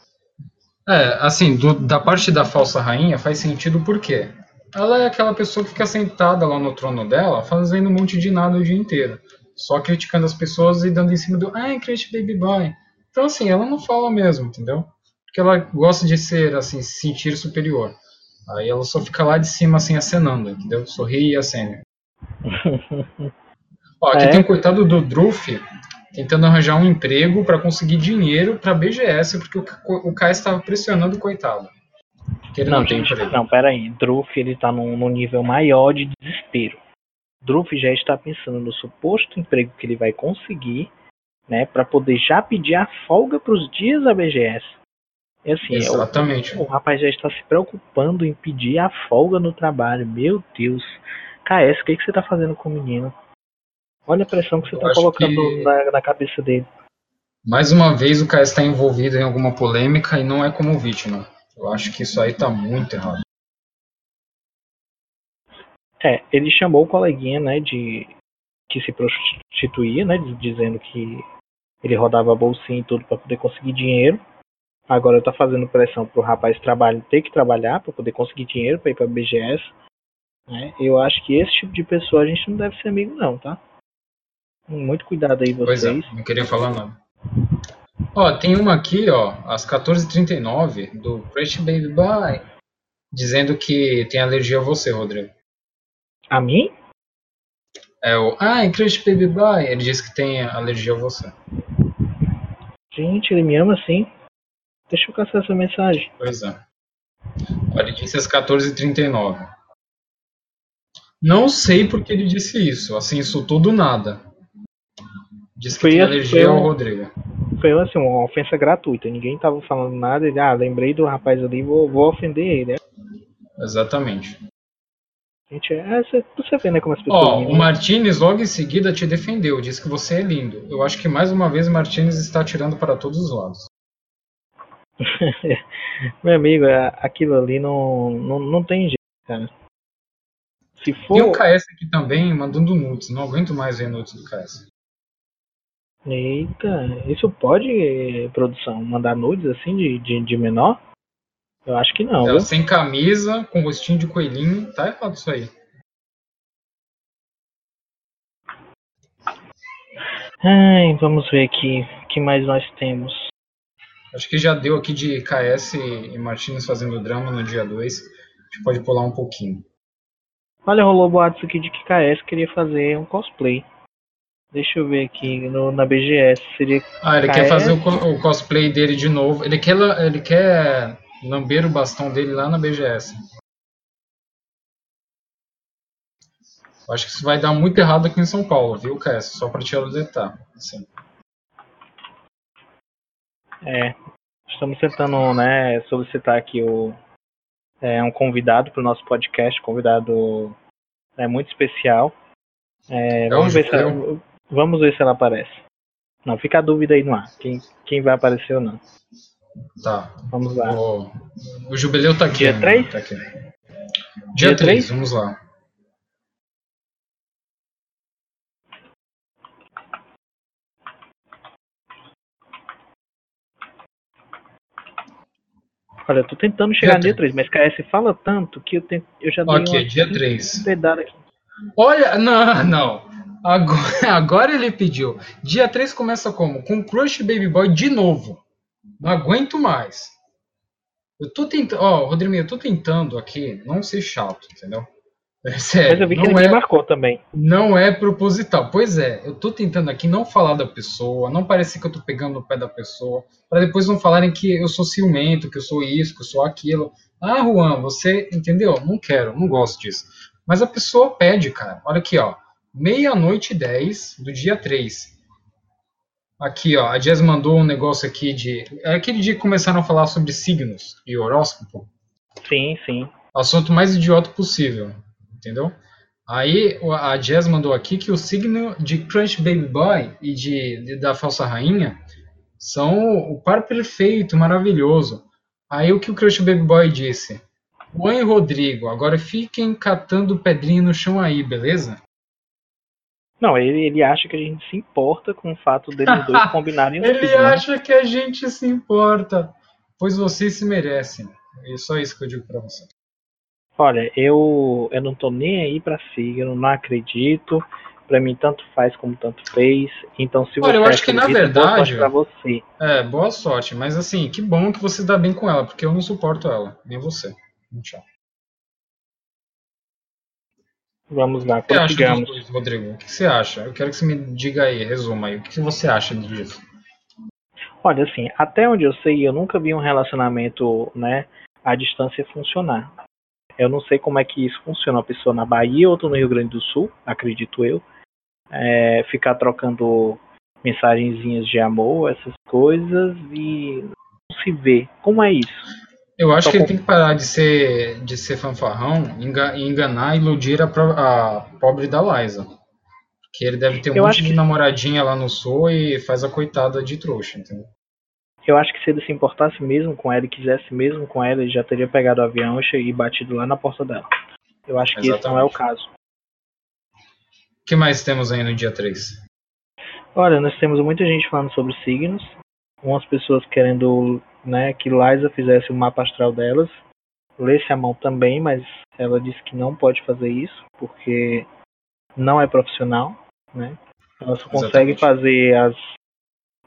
É, assim, do- da parte da falsa rainha faz sentido por quê? Ela é aquela pessoa que fica sentada lá no trono dela, fazendo um monte de nada o dia inteiro. Só criticando as pessoas e dando em cima do ai, Crash Baby Boy. Então, assim, ela não fala mesmo, entendeu? Porque ela gosta de ser, assim, se sentir superior. Aí ela só fica lá de cima, assim, acenando, entendeu? Sorri e acene. Ó, aqui É. tem o coitado do Druff tentando arranjar um emprego para conseguir dinheiro para BGS, porque o, o Kai estava pressionando o coitado. Não, Não, tem gente, não, pera aí. Druff, ele tá num, num nível maior de desespero. Druff já está pensando no suposto emprego que ele vai conseguir, né, para poder já pedir a folga para os dias da BGS. E assim, é o, Exatamente. o rapaz já está se preocupando em pedir a folga no trabalho. Meu Deus. KS, o que, que você tá fazendo com o menino? Olha a pressão que você tá acho colocando que- na, na cabeça dele. Mais uma vez o Kai está envolvido em alguma polêmica e não é como vítima. Eu acho que isso aí tá muito errado. É, ele chamou o coleguinha, né, de que se prostituía, né, diz- dizendo que ele rodava a bolsinha e tudo para poder conseguir dinheiro. Agora tá fazendo pressão pro rapaz trabalho, ter que trabalhar para poder conseguir dinheiro para ir para BGS. Né? Eu acho que esse tipo de pessoa a gente não deve ser amigo não, tá? Muito cuidado aí Pois é, vocês. não queria falar nada. Ó, tem uma aqui, ó, às 14h39, do Crash Baby Boy, dizendo que tem alergia a você, Rodrigo. A mim? É o Ai, Crash Baby Boy, ele disse que tem alergia a você. Gente, ele me ama sim. Deixa eu caçar essa mensagem. Pois é. Ó, Ele disse às 14h39. Não sei porque ele disse isso, assim, insultou do nada. Disse que Foi tem a- alergia ao Rodrigo. Foi assim, uma ofensa gratuita. Ninguém tava falando nada. Ele, ah, lembrei do rapaz ali, vou, vou ofender ele. Exatamente. Gente, é, você, você vê, né, como as pessoas. Ó, vivem. o Martinez logo em seguida te defendeu, disse que você é lindo. Eu acho que mais uma vez o Martinez está atirando para todos os lados. Meu amigo, é- aquilo ali não, não, não tem jeito, cara. Se for. E o KS aqui também mandando nudes, não aguento mais ver nudes do KS. Eita, isso pode, eh, produção, mandar nudes assim de, de, de menor? Eu acho que não, Ela viu? sem camisa, com rostinho de coelhinho, tá errado isso aí. Ai, vamos ver aqui. O que mais nós temos? Acho que já deu aqui de KS e Martinez fazendo drama no dia 2. A gente pode pular um pouquinho. Olha, rolou boatos aqui de que KS queria fazer um cosplay. Deixa eu ver aqui no, na BGS. Seria. Ah, ele KS? quer fazer o, o cosplay dele de novo. Ele quer, ele quer lamber o bastão dele lá na BGS. Acho que isso vai dar muito errado aqui em São Paulo, viu, KS? Só pra te alertar. Assim. É. Estamos tentando, né, solicitar aqui o, é, um convidado para o nosso podcast, convidado é, muito especial. É, É vamos, ver se ela, vamos ver se ela aparece. Não, fica a dúvida aí no ar. Quem, quem vai aparecer ou não. Tá. Vamos lá. O, o jubileu tá aqui. Dia né? três? Tá aqui. Dia Dia 3, três? vamos lá. Olha, eu tô tentando chegar Dia no dia 3, mas KS fala tanto que eu, tento, eu já dei Ok, dia 3. pedada aqui. Olha, não, não. Agora, agora ele pediu. Dia 3 começa como? Com Crush Baby Boy de novo. Não aguento mais. Eu tô tentando. Ó, Rodrigo, eu tô tentando aqui não ser chato, entendeu? É sério. Mas eu vi que não ele é, me marcou também. não é proposital. Pois é, eu tô tentando aqui não falar da pessoa, não parecer que eu tô pegando no pé da pessoa, para depois não falarem que eu sou ciumento, que eu sou isso, que eu sou aquilo. Ah, Juan, você. Entendeu? Não quero, não gosto disso. Mas a pessoa pede, cara. Olha aqui, ó. Meia-noite e 10 do dia 3. Aqui, ó. A Jazz mandou um negócio aqui de. É aquele dia que começaram a falar sobre signos e horóscopo. Sim, sim. Assunto mais idiota possível. Entendeu? Aí a Jazz mandou aqui que o signo de Crunch Baby Boy e de, de- da Falsa Rainha são o par perfeito, maravilhoso. Aí o que o Crush Baby Boy disse? Juan e Rodrigo, agora fiquem catando pedrinha no chão aí, beleza? Não, ele, ele acha que a gente se importa com o fato deles dois combinarem o Ele signo, né? acha que a gente se importa, pois vocês se merecem. É só isso que eu digo pra você. Olha, eu, eu não tô nem aí pra signo, não acredito. Pra mim, tanto faz como tanto fez. Então, se você Olha, eu acho que, na verdade- pra você. É, boa sorte, mas assim, que bom que você dá bem com ela, porque eu não suporto ela, nem você. Chato. Vamos lá, O que você dois, Rodrigo? O que você acha? Eu quero que você me diga aí, resuma aí. O que você acha disso? Olha, assim, até onde eu sei, eu nunca vi um relacionamento, né, à distância funcionar. Eu não sei como é que isso funciona. Uma pessoa na Bahia, outra no Rio Grande do Sul, acredito eu, é, ficar trocando mensagenzinhas de amor, essas coisas, e não se vê. Como é isso? Eu acho Só que ele com- tem que parar de ser, de ser fanfarrão enga- e enganar e iludir a, pro- a pobre da Liza. Porque ele deve ter um Eu monte de que- namoradinha lá no sul e faz a coitada de trouxa, entendeu? Eu acho que se ele se importasse mesmo com ela e quisesse mesmo com ela, ele já teria pegado o avião e batido lá na porta dela. Eu acho que esse não é o Exatamente. caso. O que mais temos aí no dia 3? Olha, nós temos muita gente falando sobre signos, umas pessoas querendo né, que Liza fizesse o mapa astral delas, lesse a mão também, mas ela disse que não pode fazer isso, porque não é profissional, né? Ela só consegue Exatamente. fazer as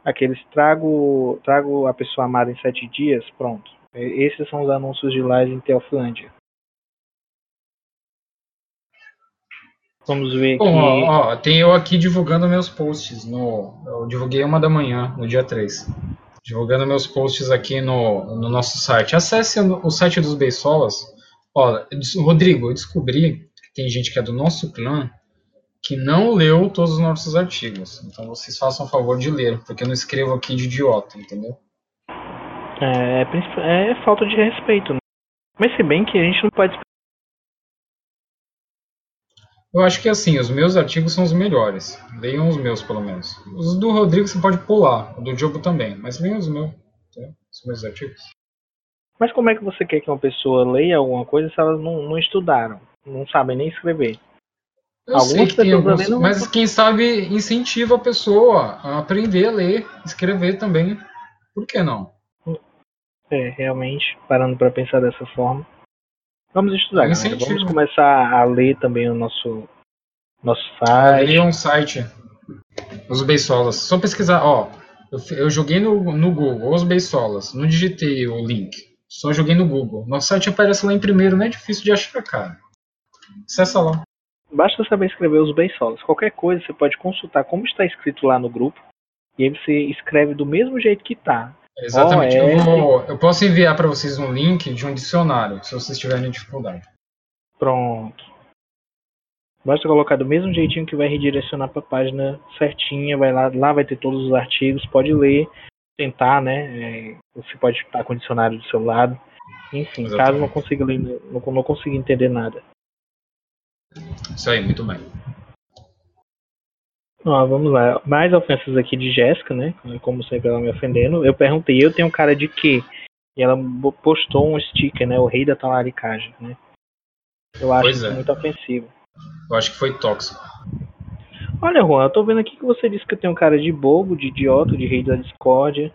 aqueles trago, trago a pessoa amada em sete dias, pronto. Esses são os anúncios de Liza em Teofilândia. Vamos ver Bom, aqui. ó, ó, tem eu aqui divulgando meus posts. No, eu divulguei uma da manhã, no dia 3. Divulgando meus posts aqui no, no nosso site. Acesse o, site dos Beisolas. Olha, Rodrigo, eu descobri que tem gente que é do nosso clã que não leu todos os nossos artigos. Então vocês façam o favor de ler, porque eu não escrevo aqui de idiota, entendeu? É, princip- é falta de respeito, né? Mas se bem que a gente não pode Eu acho que assim, os meus artigos são os melhores. Leiam os meus, pelo menos. Os do Rodrigo você pode pular, o do Diogo também, mas leiam os meus, entendeu? os meus artigos. Mas como é que você quer que uma pessoa leia alguma coisa se elas não, não estudaram? Não sabem nem escrever? Eu Algumas sei que tem alguns, não- mas quem sabe incentiva a pessoa a aprender a ler, escrever também. Por que não? É, realmente, parando para pensar dessa forma. Vamos estudar, galera. Vamos começar a ler também o nosso, nosso site. Leia um site, os Beisolas. Só pesquisar, ó. Eu, eu joguei no, no Google, os Beisolas. Não digitei o link. Só joguei no Google. Nosso site aparece lá em primeiro, não é difícil de achar, cara. Acessa lá. Basta saber escrever os beisolas. Qualquer coisa você pode consultar como está escrito lá no grupo. E aí você escreve do mesmo jeito que tá. Exatamente. Oh, é. eu, vou- eu posso enviar para vocês um link de um dicionário, se vocês tiverem dificuldade. Pronto. Basta colocar do mesmo jeitinho que vai redirecionar para a página certinha, vai lá, lá vai ter todos os artigos, pode ler, tentar, né? é, você pode estar com o dicionário do seu lado. Enfim, caso Exatamente. não consiga ler, não, não consiga entender nada. Isso aí, muito bem. Ó, vamos lá. Mais ofensas aqui de Jéssica, né? Como sempre ela me ofendendo. Eu perguntei, eu tenho cara de quê? E ela postou um sticker, né? O rei da talaricagem, né? Eu acho Pois isso é. muito ofensivo. Eu acho que foi tóxico. Olha, Juan, eu tô vendo aqui que você disse que eu tenho cara de bobo, de idiota, de rei da discórdia,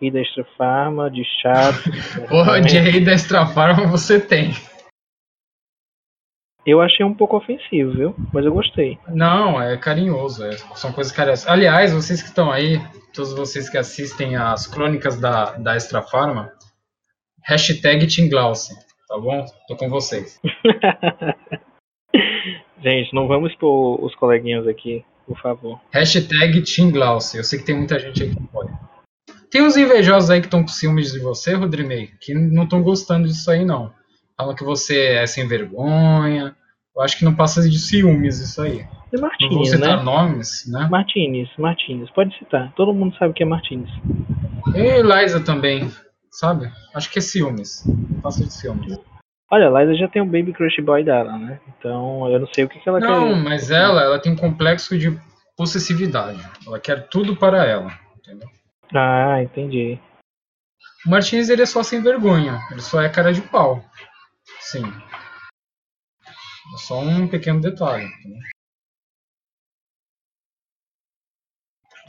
rei da extra farma, de chato. Porra, de rei da extra farma você tem. Eu achei um pouco ofensivo, viu? Mas eu gostei. Não, é carinhoso. é- são coisas carinhosas. Aliás, vocês que estão aí, todos vocês que assistem as crônicas da, da Extra Farma, Hashtag tá bom? Tô com vocês. gente, não vamos pôr os coleguinhas aqui, por favor. Hashtag Team Glauce. Eu sei que tem muita gente aí que pode. Tem uns invejosos aí que estão com ciúmes de você, Rodrimei, que não estão gostando disso aí, não. Falam que você é sem vergonha. Eu acho que não passa de ciúmes isso aí. É Martins, não vou citar né? nomes, né? Martins, Martins, pode citar. Todo mundo sabe que é Martins. E Liza também, sabe? Acho que é ciúmes. Não passa de ciúmes. Olha, a Liza já tem o Baby Crush Boy dela, né? Então eu não sei o que, que ela Não, quer. mas ela, ela tem um complexo de possessividade. Ela quer tudo para ela, entendeu? Ah, entendi. O Martins ele é só sem vergonha, ele só é cara de pau. Sim. É só um pequeno detalhe.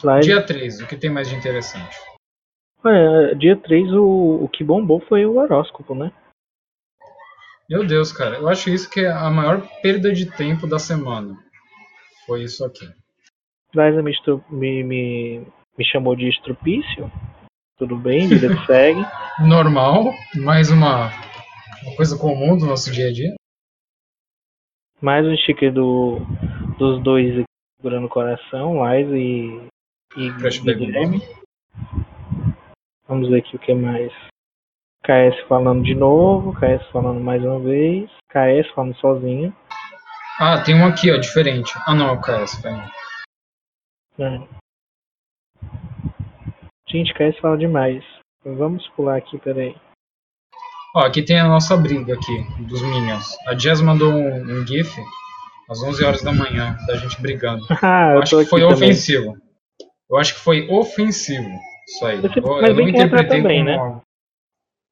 Liza, Dia 3, o que tem mais de interessante? Olha, dia 3 o, o que bombou foi o horóscopo, né? Meu Deus, cara, eu acho isso que é a maior perda de tempo da semana. Foi isso aqui. Liza me, me, me, me chamou de estrupício. Tudo bem, vida que segue. Normal, mais uma, uma coisa comum do nosso dia a dia. Mais um sticker do, dos dois aqui segurando o coração, Liza e, e Guilherme. Vamos ver aqui o que mais. KS falando de novo, KS falando mais uma vez, KS falando sozinho. Ah, tem um aqui, ó, diferente. Ah, não, é o KS, peraí. É. Gente, KS fala demais. Vamos pular aqui, peraí. Ó, aqui tem a nossa briga aqui, dos Minions. A Jazz mandou um, um GIF às 11 horas da manhã, da gente brigando. Ah, Eu eu acho que foi também. ofensivo. Eu acho que foi ofensivo. Isso aí. Você- Eu, mas eu não interpretei também, como né? algo.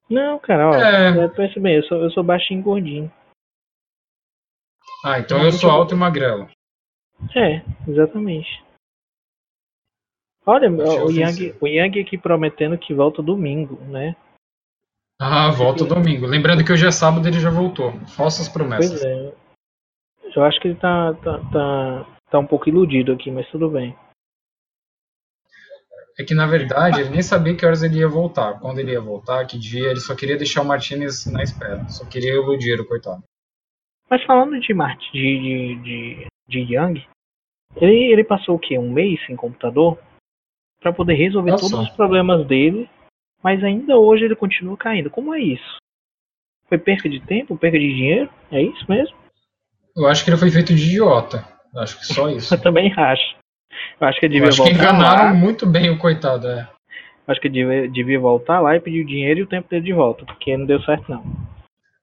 Não, cara, ó, É. pensa bem, eu sou, eu sou baixinho e gordinho. Ah, então eu sou alto e magrelo. É, exatamente. Olha, Achei o Yang, o Yang aqui prometendo que volta domingo, né? Ah, volta domingo. Lembrando que hoje é sábado e ele já voltou. Falsas Pois promessas. é. Eu acho que ele tá, tá, tá, tá um pouco iludido aqui, mas tudo bem. É que na verdade ele nem sabia que horas ele ia voltar. Quando ele ia voltar, que dia, ele só queria deixar o Martinez na espera. Só queria iludir o coitado. Mas falando de Mart, de, de, de, de Yang, ele, ele passou o quê? Um mês sem computador? Pra poder resolver Nossa. todos os problemas dele, mas ainda hoje ele continua caindo. Como é isso? Foi perca de tempo, perca de dinheiro? É isso mesmo? Eu acho que ele foi feito de idiota. Eu acho que só isso. Eu também acho. Eu acho que ele Eu devia acho que voltar enganaram lá. muito bem o coitado, é. Acho que ele devia, devia voltar lá e pedir o dinheiro e o tempo dele de volta, porque não deu certo não.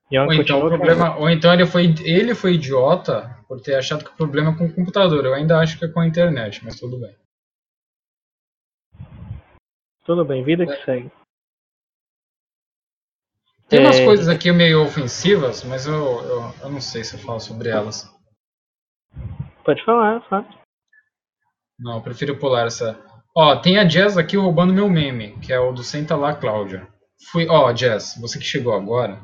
Yang Ou então, problema, ou então ele, foi, ele foi idiota por ter achado que o problema é com o computador. Eu ainda acho que é com a internet, mas tudo bem. Tudo bem, vida É. que segue. Tem umas É. coisas aqui meio ofensivas, mas eu, eu, eu não sei se eu falo sobre elas. Pode falar, fala. Não, eu prefiro pular essa. Ó, tem a Jazz aqui roubando meu meme, que é o do Senta lá, Cláudia. Fui, ó, Jazz, você que chegou agora,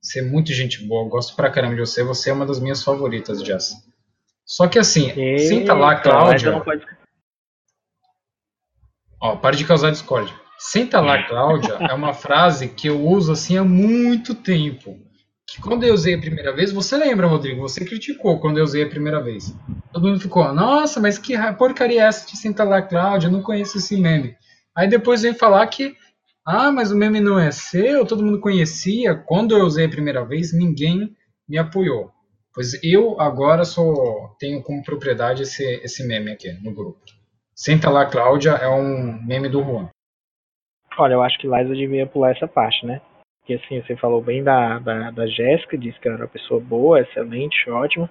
você é muito gente boa, gosto pra caramba de você, você é uma das minhas favoritas, Jazz. Só que assim, Senta lá, Eita, Cláudia. pode- Ó, para de causar discórdia. Senta lá, Cláudia, é uma frase que eu uso assim há muito tempo. Que quando eu usei a primeira vez, você lembra, Rodrigo? Você criticou quando eu usei a primeira vez. Todo mundo ficou, nossa, mas que porcaria é essa de Senta lá, Cláudia? Eu não conheço esse meme. Aí depois vem falar que, ah, mas o meme não é seu, todo mundo conhecia. Quando eu usei a primeira vez, ninguém me apoiou. Pois eu agora sou tenho como propriedade esse, esse meme aqui no grupo. Senta lá, Cláudia, é um meme do Juan. Olha, eu acho que Liza devia pular essa parte, né? Porque assim, você falou bem da, da, da Jéssica, disse que ela era uma pessoa boa, excelente, ótima.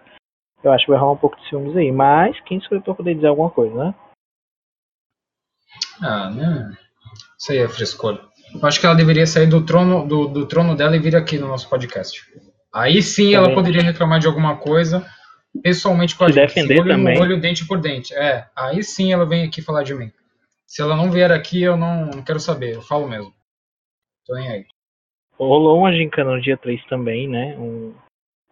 Eu acho que vai rolar um pouco de ciúmes aí. Mas quem sou eu pra poder dizer alguma coisa, né? Ah, né? Isso aí é frescor. Eu acho que ela deveria sair do trono, do, do trono dela e vir aqui no nosso podcast. Aí sim ela Também. poderia reclamar de alguma coisa pessoalmente com a Se gente. defender olho também. no olho, dente por dente. É, aí sim ela vem aqui falar de mim. Se ela não vier aqui, eu não, não quero saber. Eu falo mesmo. Tô nem aí. Rolou uma gincana no dia 3 também, né? Um-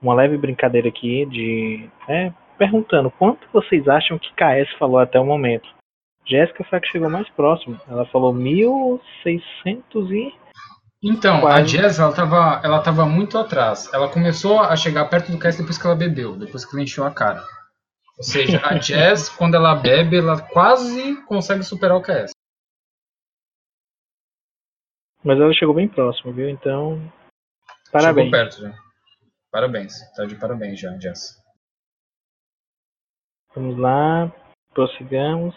uma leve brincadeira aqui de. É, perguntando quanto vocês acham que KS falou até o momento. Jéssica foi a que chegou mais próximo. Ela falou 1600 e. Então, a Quase. Jazz, ela tava, ela tava muito atrás. Ela começou a chegar perto do Cass depois que ela bebeu, depois que ela encheu a cara. Ou seja, a Jazz, quando ela bebe, ela quase consegue superar o Cass. Mas ela chegou bem próximo, viu? Então, parabéns. Chegou perto já. Parabéns. Tá de parabéns já, Jazz. Vamos lá, prossigamos.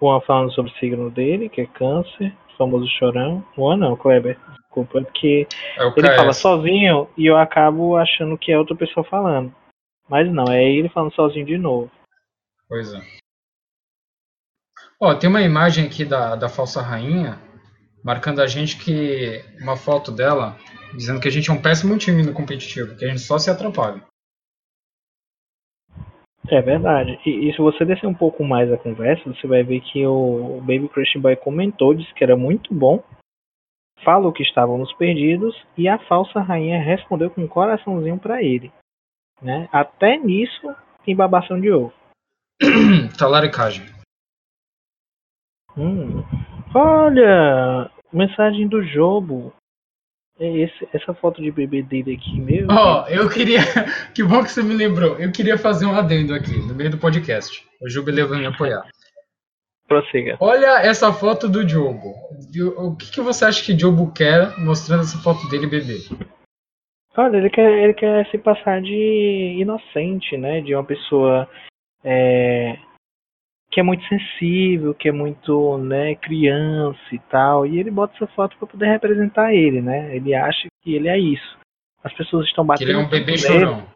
Juan falando sobre o signo dele, que é câncer, famoso chorão. Juan não, Kleber, desculpa, é porque É ele KS. fala sozinho e eu acabo achando que é outra pessoa falando. Mas não, é ele falando sozinho de novo. Pois é. Ó, tem uma imagem aqui da, da falsa rainha marcando a gente que. Uma foto dela dizendo que a gente é um péssimo time no competitivo, que a gente só se atrapalha. É verdade. E, e se você descer um pouco mais a conversa, você vai ver que o, o Baby Christian Boy comentou, disse que era muito bom, falou que estávamos perdidos e a falsa rainha respondeu com um coraçãozinho pra ele. Né? Até nisso tem babação de ovo. Talaricagem. Hum. Olha, mensagem do Jobo. É Esse, essa foto de bebê dele aqui, meu. Ó, eu queria. Que bom que você me lembrou. Eu queria fazer um adendo aqui, no meio do podcast. O Jubileu vai me apoiar. Prossiga. Olha essa foto do Jobo. O que, que você acha que Jobo quer mostrando essa foto dele bebê? Olha, ele quer, ele quer se passar de inocente, né? De uma pessoa é, que é muito sensível, que é muito né, criança e tal. E ele bota essa foto para poder representar ele, né? Ele acha que ele é isso. As pessoas estão Que ele batendo é um bebê chorão.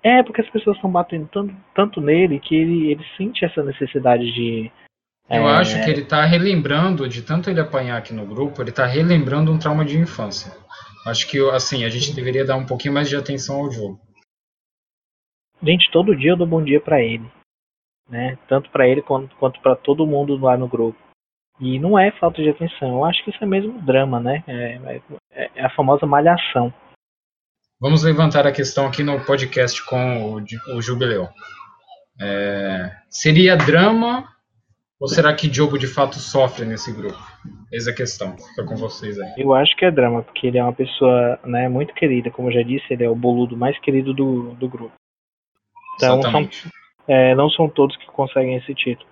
É, porque as pessoas estão batendo tanto, tanto nele que ele, ele sente essa necessidade de. Eu é, acho que ele tá relembrando, de tanto ele apanhar aqui no grupo, ele tá relembrando um trauma de infância. Acho que, assim, a gente deveria dar um pouquinho mais de atenção ao jogo. Gente, todo dia eu dou bom dia pra ele, né? Tanto pra ele quanto, quanto para todo mundo lá no grupo. E não é falta de atenção, eu acho que isso é mesmo drama, né? É, é- é a famosa malhação. Vamos levantar a questão aqui no podcast com o, o Jubileu. É, seria drama ou será que Jobo de fato sofre nesse grupo? Eis a questão. Fica com vocês aí. Eu acho que é drama, porque ele é uma pessoa né, muito querida, como eu já disse, ele é o boludo mais querido do, do grupo. Então, são, Exatamente. é, não são todos que conseguem esse título.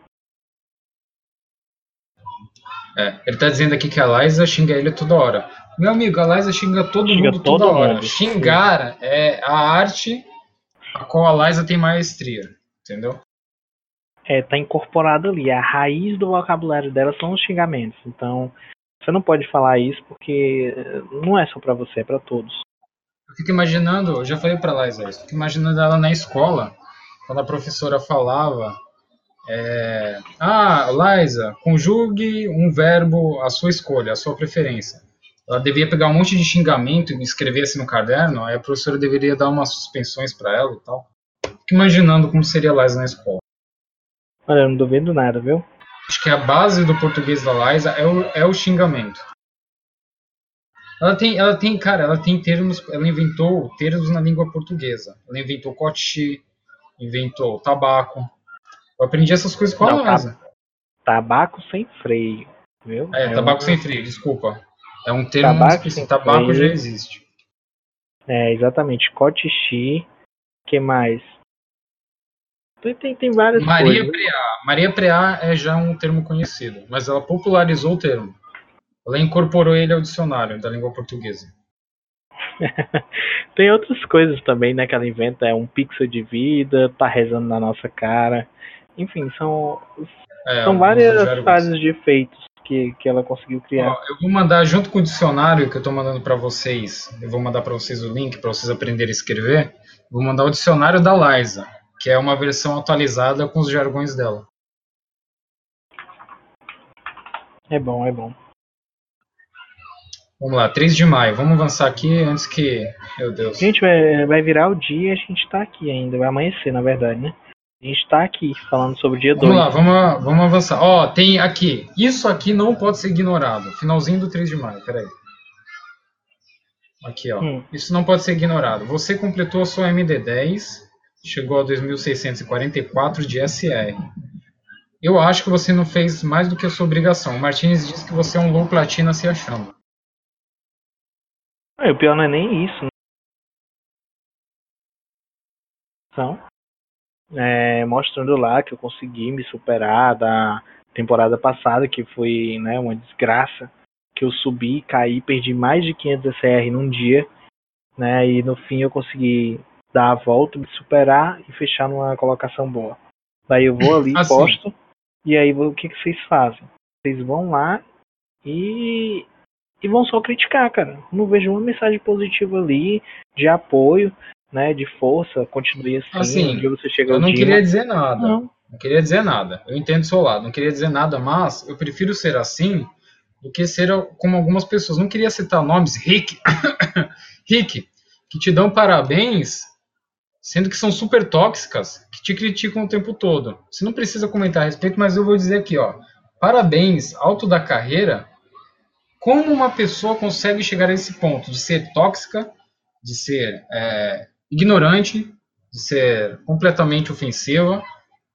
É, ele tá dizendo aqui que a Liza xinga ele toda hora. Meu amigo, a Liza xinga todo Xinga mundo toda hora. mundo, Xingar é a arte a qual a Liza tem maestria. Entendeu? É, tá incorporado ali. A raiz do vocabulário dela são os xingamentos. Então, você não pode falar isso porque eh, não é só pra você, é pra todos. Eu fico imaginando, eu já falei pra Liza isso, fico imaginando ela na escola, quando a professora falava, é, ah, Liza, conjugue um verbo à sua escolha, à sua preferência. Ela devia pegar um monte de xingamento e escrever assim no caderno, aí a professora deveria dar umas suspensões pra ela e tal. Fico imaginando como seria a Liza na escola. Olha, eu não duvido nada, viu? Acho que a base do português da Liza é o, é o xingamento. Ela tem, ela tem, cara, ela tem termos, ela inventou termos na língua portuguesa. Ela inventou coche, inventou tabaco. Eu aprendi essas coisas com Não, a Liza. Tabaco sem freio, viu? É, tabaco um- sem freio, desculpa. É um termo Tabaco específico. sem Tabaco já freio. existe. É, exatamente. Cotichi. que mais? Tem, tem, várias Maria coisas. Preá. Maria Preá é já um termo conhecido, mas ela popularizou o termo. Ela incorporou ele ao dicionário da língua portuguesa. Tem outras coisas também, né, que ela inventa. É um pixel de vida, tá rezando na nossa cara. Enfim, são, É, são várias fases de efeitos que, que ela conseguiu criar. Ó, eu vou mandar junto com o dicionário que eu estou mandando para vocês. Eu vou mandar para vocês o link para vocês aprenderem a escrever. Vou mandar o dicionário da Liza, que é uma versão atualizada com os jargões dela. É bom, é bom. Vamos lá, 3 de maio. Vamos avançar aqui antes que. Meu Deus. Gente, vai, virar o dia e a gente tá aqui ainda. Vai amanhecer, na verdade, né? A gente tá aqui falando sobre o dia 2. Vamos lá, vamos, vamos avançar. Ó, tem aqui. Isso aqui não pode ser ignorado. Finalzinho do 3 de maio, peraí. Aqui, ó. Hum. Isso não pode ser ignorado. Você completou a sua MD10, chegou a 2.644 de SR. Eu acho que você não fez mais do que a sua obrigação. O Martinez disse que você é um low platina se achando. o pior não é nem isso. Né? Então, é, mostrando lá que eu consegui me superar da temporada passada, que foi né, uma desgraça, que eu subi, caí, perdi mais de 500 SR num dia, né, e no fim eu consegui dar a volta, me superar e fechar numa colocação boa. Daí eu vou ali, assim. posto, e aí o que, que vocês fazem? Vocês vão lá e, e vão só criticar, cara. Não vejo uma mensagem positiva ali, de apoio, né, de força, continue assim, assim um você chega Eu não queria dizer nada. Não. não queria dizer nada. Eu entendo o seu lado, não queria dizer nada, mas eu prefiro ser assim do que ser como algumas pessoas. Não queria citar nomes, Rick, Rick, que te dão parabéns, sendo que são super tóxicas, que te criticam o tempo todo. Você não precisa comentar a respeito, mas eu vou dizer aqui, ó. Parabéns, alto da carreira. Como uma pessoa consegue chegar a esse ponto de ser tóxica, de ser é, ignorante, de ser completamente ofensiva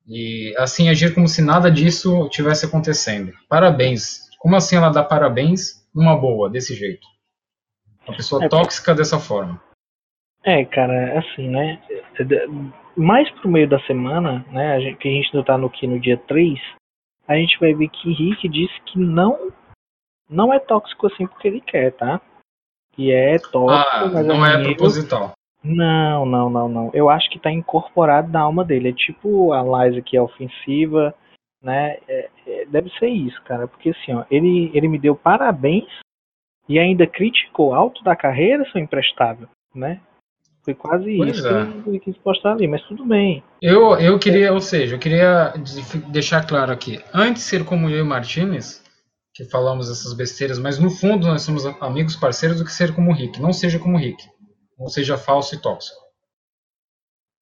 e assim agir como se nada disso tivesse acontecendo. Parabéns. Como assim ela dá parabéns numa boa, desse jeito? Uma pessoa é, tóxica dessa forma. É, cara, assim, né? Mais pro meio da semana, né? A gente, que a gente não tá no, aqui no dia 3, a gente vai ver que Rick disse que não não é tóxico assim porque ele quer, tá? E é tóxico, ah, mas não é, é proposital. Não, não, não, não. Eu acho que tá incorporado na alma dele. É tipo a Liza que é ofensiva, né? É, é, deve ser isso, cara. Porque assim, ó, ele, ele me deu parabéns e ainda criticou alto da carreira seu emprestável, né? Foi quase pois isso é. que ele quis postar ali, mas tudo bem. Eu, eu queria, ou seja, eu queria deixar claro aqui, antes de ser como eu e Martinez, que falamos essas besteiras, mas no fundo nós somos amigos, parceiros, do que ser como o Rick. Não seja como o Rick. Não seja falso e tóxico.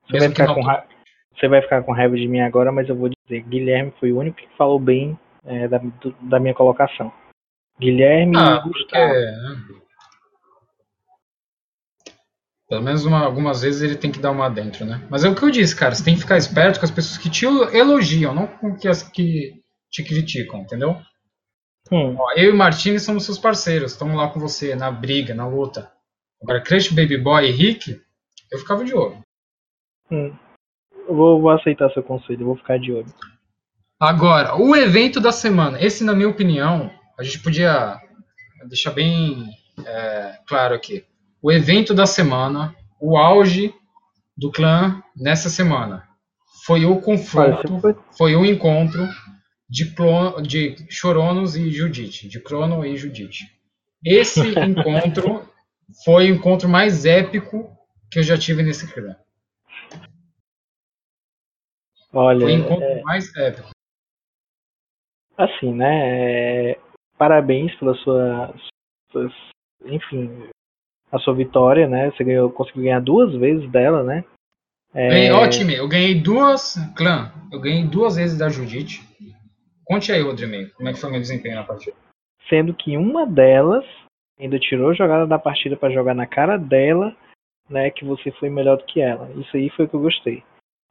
Você vai, ficar com ra... Você vai ficar com raiva de mim agora, mas eu vou dizer, Guilherme foi o único que falou bem é, da, da minha colocação. Guilherme ah, e Gustavo. Porque... Pelo menos uma, algumas vezes ele tem que dar uma dentro, né? Mas é o que eu disse, cara. Você tem que ficar esperto com as pessoas que te elogiam, não com as que te criticam, entendeu? Hum. Ó, eu e o Martins somos seus parceiros. Estamos lá com você na briga, na luta. Agora, Crush Baby Boy e Rick, eu ficava de olho. Hum. Eu vou, vou aceitar seu conselho, vou ficar de olho. Agora, o evento da semana. Esse, na minha opinião, a gente podia deixar bem é, claro aqui o evento da semana, o auge do clã nessa semana. Foi o confronto, foi o encontro de, de Choronos e Judite, de Crono e Judite. Esse encontro foi o encontro mais épico que eu já tive nesse clã. Olha, foi o encontro é... mais épico. Assim, né? É... Parabéns pela sua, suas, enfim, a sua vitória, né? Você ganhou, conseguiu ganhar duas vezes dela, né? É... Ganhei, ótimo, eu ganhei duas, clã, eu ganhei duas vezes da Judite. Conte aí, Rodrigo, como é que foi meu desempenho na partida? Sendo que uma delas ainda tirou a jogada da partida para jogar na cara dela, né? Que você foi melhor do que ela. Isso aí foi o que eu gostei.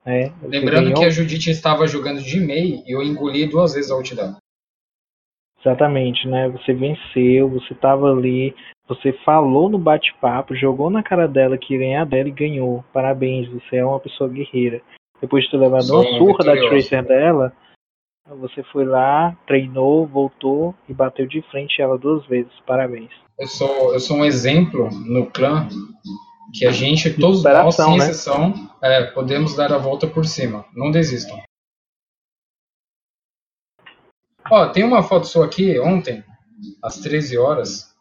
Né? Lembrando ganhou... que a Judite estava jogando de meio e eu engoli duas vezes a ult dela. Exatamente, né? Você venceu, você estava ali, você falou no bate-papo, jogou na cara dela que ia ganhar dela e ganhou. Parabéns, você é uma pessoa guerreira. Depois de ter levado Sim, uma surra da Tracer dela, você foi lá, treinou, voltou e bateu de frente ela duas vezes. Parabéns. Eu sou, eu sou um exemplo no clã que a gente, todos nós, sem né? exceção, é, podemos dar a volta por cima. Não desistam. Ó, tem uma foto sua aqui ontem, às 13 horas,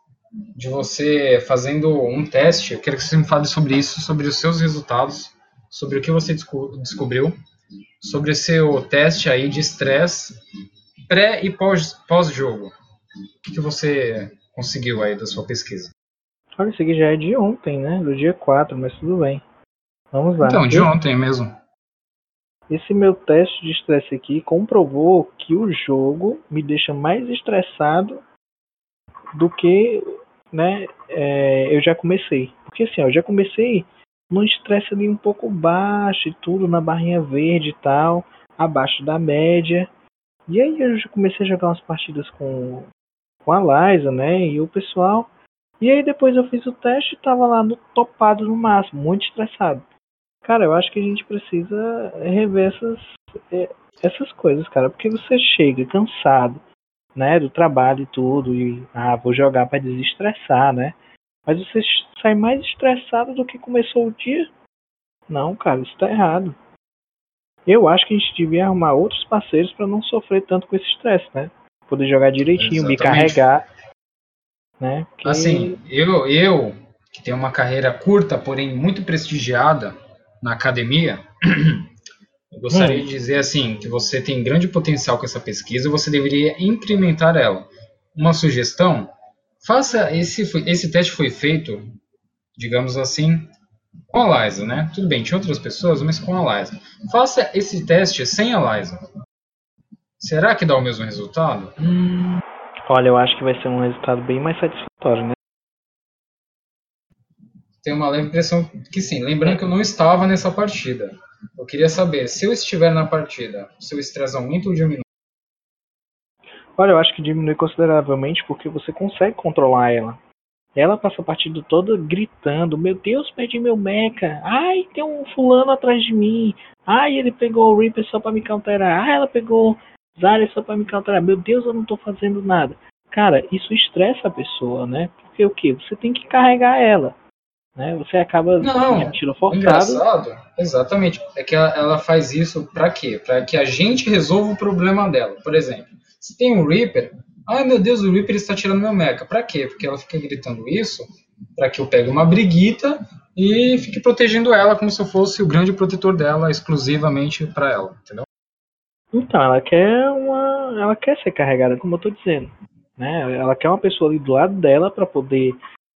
de você fazendo um teste. Eu quero que você me fale sobre isso, sobre os seus resultados, sobre o que você desco descobriu, sobre o seu teste aí de estresse pré e pós-jogo. Pós o que, que você conseguiu aí da sua pesquisa? Olha, isso aqui já é de ontem, né? Do dia 4, mas tudo bem. Vamos lá. Então, de ontem mesmo. Esse meu teste de estresse aqui comprovou que o jogo me deixa mais estressado do que né, é, eu já comecei. Porque assim, ó, eu já comecei num estresse ali um pouco baixo e tudo, na barrinha verde e tal, abaixo da média. E aí eu já comecei a jogar umas partidas com, com a Liza, né? E o pessoal E aí depois eu fiz o teste e tava lá no topado no máximo, muito estressado. Cara, eu acho que a gente precisa rever essas, é, essas coisas, cara, porque você chega cansado, né, do trabalho e tudo, e ah, vou jogar para desestressar, né? Mas você sai mais estressado do que começou o dia. Não, cara, isso tá errado. Eu acho que a gente devia arrumar outros parceiros para não sofrer tanto com esse estresse, né? Poder jogar direitinho, Exatamente. me carregar, né? Assim, eu, eu que tenho uma carreira curta, porém muito prestigiada na academia, eu gostaria hum. de dizer assim que você tem grande potencial com essa pesquisa, você deveria incrementar ela. Uma sugestão: faça esse esse teste foi feito, digamos assim, com a Liza, né? Tudo bem, tinha outras pessoas, mas com a Liza. Faça esse teste sem a Liza. Será que dá o mesmo resultado? Hum, olha, eu acho que vai ser um resultado bem mais satisfatório, né? Tenho uma leve impressão que sim. Lembrando que eu não estava nessa partida. Eu queria saber, se eu estiver na partida, o seu estresse aumenta ou diminui? Olha, eu acho que diminui consideravelmente porque você consegue controlar ela. Ela passa a partida toda gritando: Meu Deus, perdi meu mecha. Ai, tem um fulano atrás de mim. Ai, ele pegou o Reaper só pra me counterar. Ai, ela pegou Zarya só pra me counterar. Meu Deus, eu não tô fazendo nada. Cara, isso estressa a pessoa, né? Porque o que? Você tem que carregar ela. Né? Você acaba não, tiro forçado. Engraçado, exatamente. É que ela, ela faz isso para quê? Para que a gente resolva o problema dela. Por exemplo, se tem um Reaper, Ai meu Deus, o Reaper está tirando meu mecha. Pra quê? Porque ela fica gritando isso para que eu pegue uma briguita e fique protegendo ela como se eu fosse o grande protetor dela exclusivamente para ela, entendeu? Então, ela quer uma. Ela quer ser carregada, como eu tô dizendo. Né? Ela quer uma pessoa ali do lado dela para poder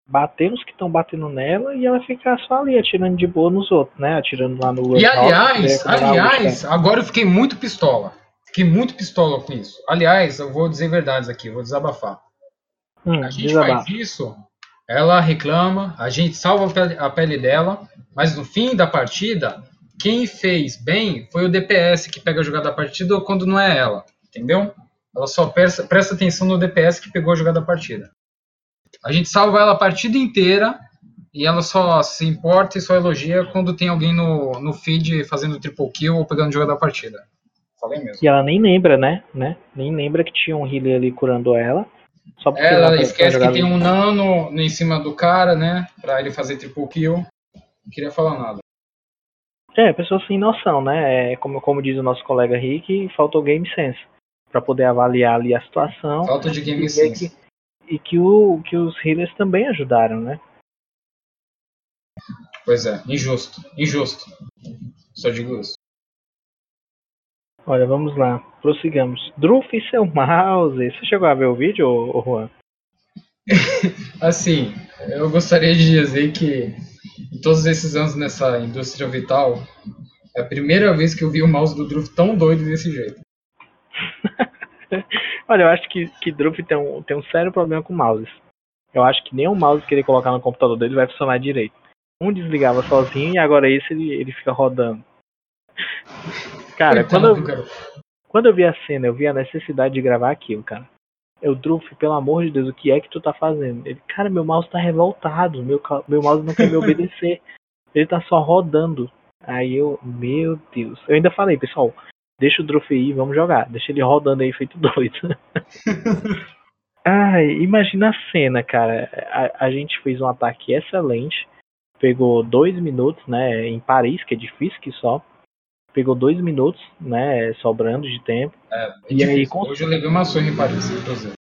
bater nos que estão batendo nela e ela ficar só ali atirando de boa nos outros, né? Atirando lá no. E aliás, aliás, agora eu fiquei muito pistola. Fiquei muito pistola com isso. Aliás, eu vou dizer verdades aqui, vou desabafar. Hum, a gente faz isso, ela reclama, a gente salva a pele, a pele dela, mas no fim da partida, quem fez bem foi o DPS que pega a jogada da partida quando não é ela, entendeu? Ela só presta, presta atenção no DPS que pegou a jogada da partida. A gente salva ela a partida inteira e ela só se importa e só elogia quando tem alguém no, no feed fazendo triple kill ou pegando jogada da partida. Falei mesmo. E ela nem lembra, né? né? Nem lembra que tinha um healer ali curando ela. Só porque ela esquece que tem um nano em cima do cara, né? Pra ele fazer triple kill. Não queria falar nada. É, pessoa sem noção, né? É, como, como diz o nosso colega Rick, faltou game sense. Pra poder avaliar ali a situação. Falta de game sense. E que, o, que os healers também ajudaram, né? Pois é, injusto. Injusto. Só digo isso. Olha, vamos lá. Prossigamos. Druf e seu mouse. Você chegou a ver o vídeo, ô, Juan? assim, eu gostaria de dizer que em todos esses anos nessa indústria vital, é a primeira vez que eu vi o mouse do Druf tão doido desse jeito. Olha, eu acho que, que Druf tem um, tem um sério problema com mouses. Eu acho que nem o mouse que ele colocar no computador dele vai funcionar direito. Um desligava sozinho e agora esse ele, ele fica rodando. Cara, quando eu, quando eu vi a cena, eu vi a necessidade de gravar aquilo, cara. Eu, Druf, pelo amor de Deus, o que é que tu tá fazendo? Ele, cara, meu mouse tá revoltado, meu, meu mouse não quer me obedecer. Ele tá só rodando. Aí eu, meu Deus. Eu ainda falei, pessoal, deixa o Druf aí, vamos jogar. Deixa ele rodando aí feito doido. Ai, imagina a cena, cara. A, a gente fez um ataque excelente. Pegou dois minutos, né? Em Paris, que é difícil que só pegou dois minutos, né, sobrando de tempo. É, e aí, Hoje eu levei uma surra em Paris, inclusive.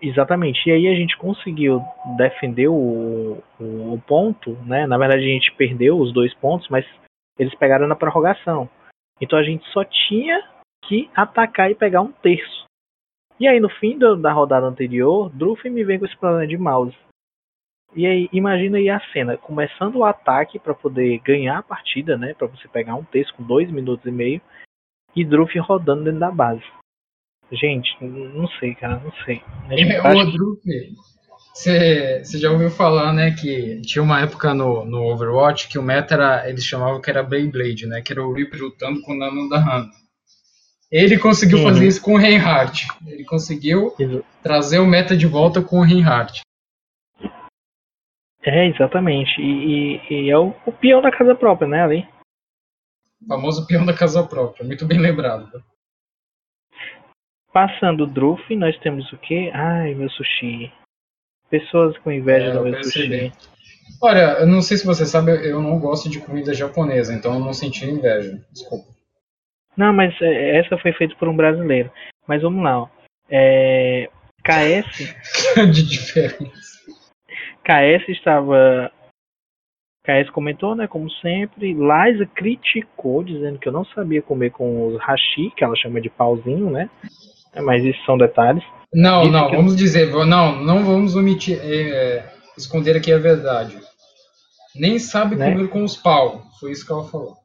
Exatamente. E aí a gente conseguiu defender o, o, o, ponto, né? Na verdade a gente perdeu os dois pontos, mas eles pegaram na prorrogação. Então a gente só tinha que atacar e pegar um terço. E aí no fim do, da rodada anterior, Druff me vem com esse problema de mouse. E aí, imagina aí a cena, começando o ataque para poder ganhar a partida, né? Para você pegar um texto com dois minutos e meio e Druff rodando dentro da base. Gente, não sei, cara, não sei. É, ô, Druff, você já ouviu falar, né, que tinha uma época no, no Overwatch que o meta era, eles chamavam que era Beyblade, né? Que era o Reaper lutando com o Nano da Hana. Ele conseguiu uhum. fazer isso com o Reinhardt. Ele conseguiu trazer o meta de volta com o Reinhardt. É, exatamente. E, e, e é o, o, peão da casa própria, né, ali. O famoso peão da casa própria, muito bem lembrado. Passando o Druff, nós temos o quê? Ai, meu sushi. Pessoas com inveja é, do meu sushi. Olha, eu não sei se você sabe, eu não gosto de comida japonesa, então eu não senti inveja. Desculpa. Não, mas é, essa foi feita por um brasileiro. Mas vamos lá, ó. É, KS. de diferença. KS estava. KS comentou, né? Como sempre. Liza criticou, dizendo que eu não sabia comer com os hashi, que ela chama de pauzinho, né? Mas isso são detalhes. Não, não, vamos dizer, não, não vamos omitir, é, esconder aqui a verdade. Nem sabe né? comer com os pau. Foi isso que ela falou.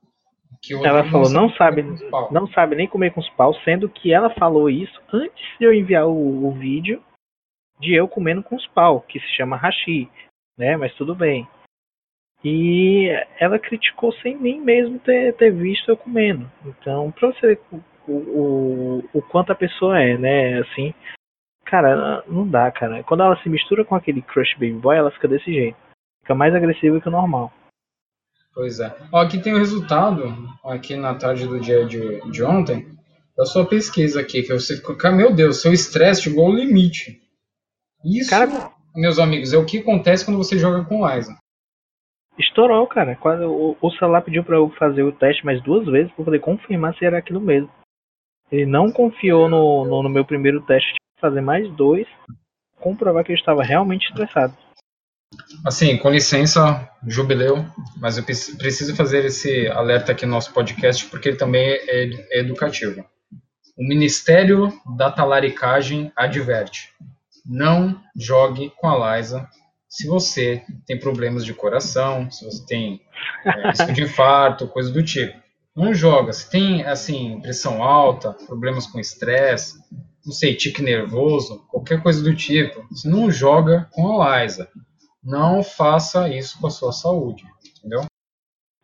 Que ela falou, não sabe, não sabe nem comer com os paus, sendo que ela falou isso antes de eu enviar o, o vídeo de eu comendo com os pau, que se chama hashi, né? Mas tudo bem. E ela criticou sem nem mesmo ter, ter visto eu comendo. Então, pra você ver o, o, o quanto a pessoa é, né? Assim, cara, não dá, cara. Quando ela se mistura com aquele Crush Baby Boy, ela fica desse jeito. Fica mais agressiva que o normal. Pois é. Ó, aqui tem o resultado, aqui na tarde do dia de, de ontem, da sua pesquisa aqui, que você ficou, meu Deus, seu estresse chegou ao limite. Isso, cara, meus amigos, é o que acontece quando você joga com Liza. Estourou, cara. Quase, o, o celular pediu para eu fazer o teste mais duas vezes para poder confirmar se era aquilo mesmo. Ele não confiou no, no, no meu primeiro teste, fazer mais dois, comprovar que eu estava realmente estressado. Assim, com licença, jubileu, mas eu preciso fazer esse alerta aqui no nosso podcast porque ele também é, é educativo. O Ministério da Talaricagem adverte: não jogue com a Liza se você tem problemas de coração, se você tem é, risco de infarto, coisa do tipo. Não joga. Se tem, assim, pressão alta, problemas com estresse, não sei, tique nervoso, qualquer coisa do tipo, você não joga com a Liza não faça isso com a sua saúde, entendeu?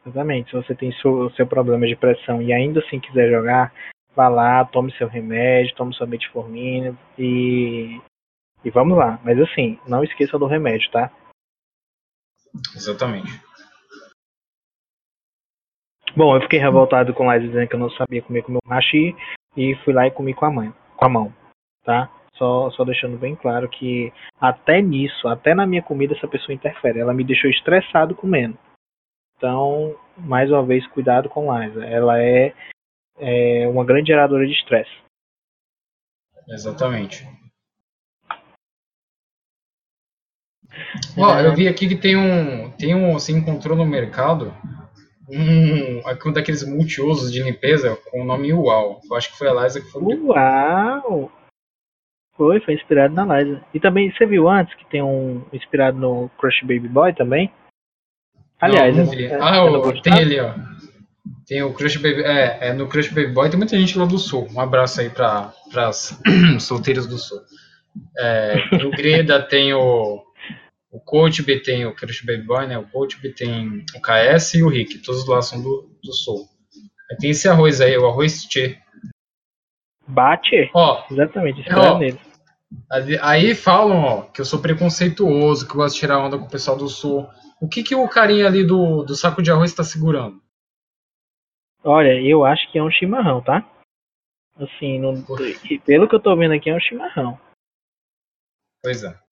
Exatamente. Se você tem seu, seu problema de pressão e ainda assim quiser jogar, vá lá, tome seu remédio, tome sua metformina e e vamos lá. Mas assim, não esqueça do remédio, tá? Exatamente. Bom, eu fiquei revoltado com o dizendo que eu não sabia comer com o meu hashi e fui lá e comi com a mãe, com a mão, tá? Só, só deixando bem claro que até nisso, até na minha comida, essa pessoa interfere. Ela me deixou estressado comendo. Então, mais uma vez, cuidado com Liza. Ela é, é uma grande geradora de estresse. Exatamente. Ó, eu vi aqui que tem um, tem um, você encontrou no mercado um, um daqueles multiusos de limpeza com o nome Uau. Eu acho que foi a Liza que falou. Uau! Foi, foi inspirado na Liza. E também, você viu antes que tem um inspirado no Crush Baby Boy também? Aliás, não, não vi. É, ah, o, tem ali, ó. Tem o Crush Baby. É, é, no Crush Baby Boy tem muita gente lá do sul. Um abraço aí para as solteiras do sul. É, no Greda tem o. O Coach B tem o Crush Baby Boy, né? O Coach B tem o KS e o Rick. Todos lá são do, do sul. Aí tem esse arroz aí, o arroz Tchê. Bate? Ó, Exatamente, inspirado nele. Aí falam, ó, que eu sou preconceituoso, que eu gosto de tirar onda com o pessoal do sul. O que que o carinha ali do, do saco de arroz está segurando? Olha, eu acho que é um chimarrão, tá? Assim, no, pelo que eu tô vendo aqui, é um chimarrão. Pois é.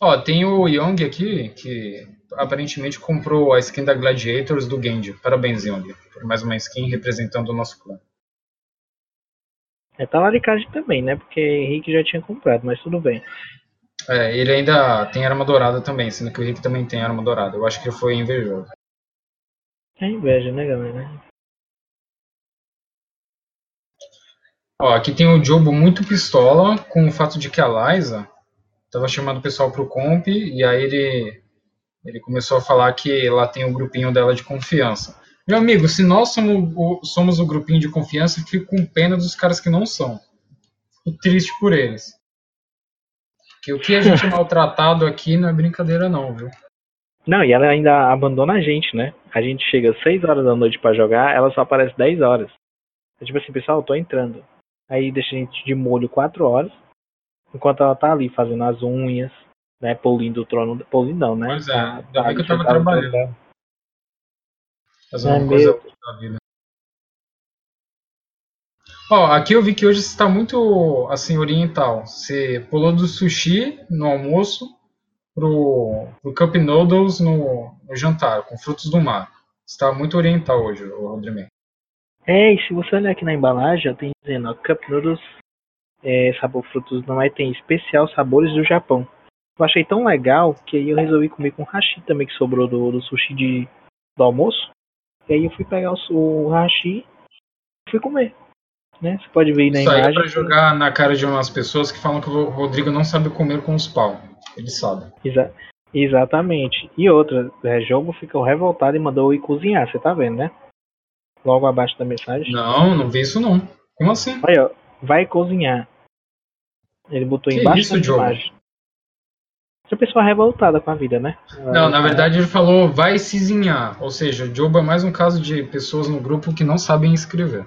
Ó, tem o Young aqui, que aparentemente comprou a skin da Gladiators do Genji. Parabéns, Young, por mais uma skin representando o nosso clã. É talaricagem também, né? Porque Henrique já tinha comprado, mas tudo bem. É, ele ainda tem arma dourada também, sendo que o Henrique também tem arma dourada. Eu acho que foi invejoso. É inveja, né, galera? Ó, aqui tem o Jobo muito pistola com o fato de que a Liza tava chamando o pessoal pro comp e aí ele, ele começou a falar que lá tem o um grupinho dela de confiança. Meu amigo, se nós somos o, somos o grupinho de confiança, fico com pena dos caras que não são. Fico triste por eles. Porque o que a gente é maltratado aqui não é brincadeira não, viu? Não, e ela ainda abandona a gente, né? A gente chega às 6 horas da noite para jogar, ela só aparece 10 horas. É tipo assim, pessoal, eu tô entrando. Aí deixa a gente de molho 4 horas, enquanto ela tá ali fazendo as unhas, né, polindo o trono. Polindo não, né? Pois é, Tá- ainda tá bem que eu tava trabalhando. Fazer É uma coisa útil da vida. Ó, aqui eu vi que hoje você está muito assim oriental. Você pulou do sushi no almoço pro, pro cup noodles no, no jantar, com frutos do mar. Você tá muito oriental hoje, Rodrigo. É, e se você olhar aqui na embalagem, tem dizendo, ó, Cup Noodles, é, sabor frutos não é, tem especial sabores do Japão. Eu achei tão legal que aí eu resolvi comer com hashi também que sobrou do, do sushi de, do almoço. E aí eu fui pegar o, o hashi e fui comer. Né? Você pode ver aí na Isso aí é imagem. pra jogar na cara de umas pessoas que falam que o Rodrigo não sabe comer com os pau. Ele sabe. Exa- exatamente. E outra, é, jogo ficou revoltado e mandou eu ir cozinhar, você tá vendo, né? Logo abaixo da mensagem. Não, não vi isso não. Como assim? Olha, ó, vai cozinhar. Ele botou Que embaixo isso, Diogo? imagem. Essa pessoa revoltada com a vida, né? Não, na verdade ele falou vai cizinhar. Ou seja, o é mais um caso de pessoas no grupo que não sabem escrever.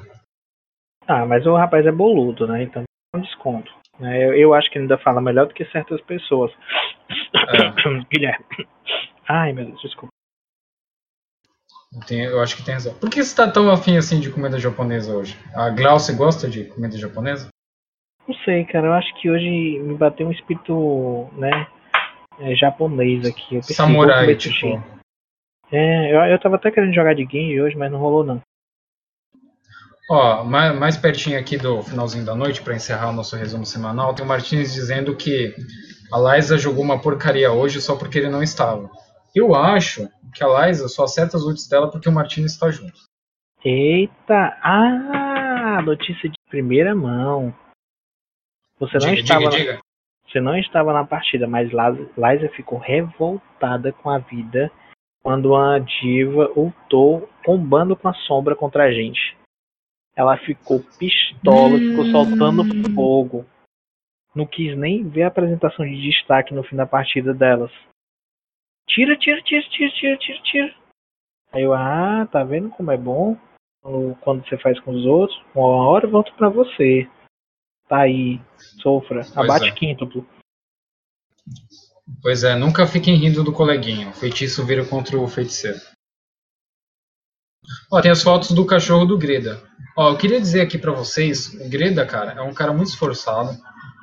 Ah, mas o rapaz é boludo, né? Então é um desconto. né? Eu, eu acho que ainda fala melhor do que certas pessoas. É. Guilherme. Ai, meu Deus, desculpa. Eu acho que tem razão. Por que você tá tão afim assim de comida japonesa hoje? A Glaucia gosta de comida japonesa? Não sei, cara. Eu acho que hoje me bateu um espírito, né? é, japonês aqui. Eu pensei, Samurai, tipo. É, eu, eu tava até querendo jogar de game hoje, mas não rolou não. Ó, mais, mais pertinho aqui do finalzinho da noite, para encerrar o nosso resumo semanal, tem o Martins dizendo que a Liza jogou uma porcaria hoje só porque ele não estava. Eu acho que a Liza só acerta as ults dela porque o Martins está junto. Eita! Ah! Notícia de primeira mão. Você não Diga, estava diga, na- diga. Você não estava na partida, mas Liza ficou revoltada com a vida quando a diva ultou combando com a sombra contra a gente. Ela ficou pistola, Hum. ficou soltando fogo. Não quis nem ver a apresentação de destaque no fim da partida delas. Tira, tira, tira, tira, tira, tira, tira. Aí eu, ah, tá vendo como é bom? Quando- Quando você faz com os outros, uma hora volta pra você. Tá aí, sofra. Abate é. quíntuplo. Pois é, nunca fiquem rindo do coleguinha. O feitiço vira contra o feiticeiro. Ó, tem as fotos do cachorro do Greda. Ó, eu queria dizer aqui pra vocês, o Greda, cara, é um cara muito esforçado.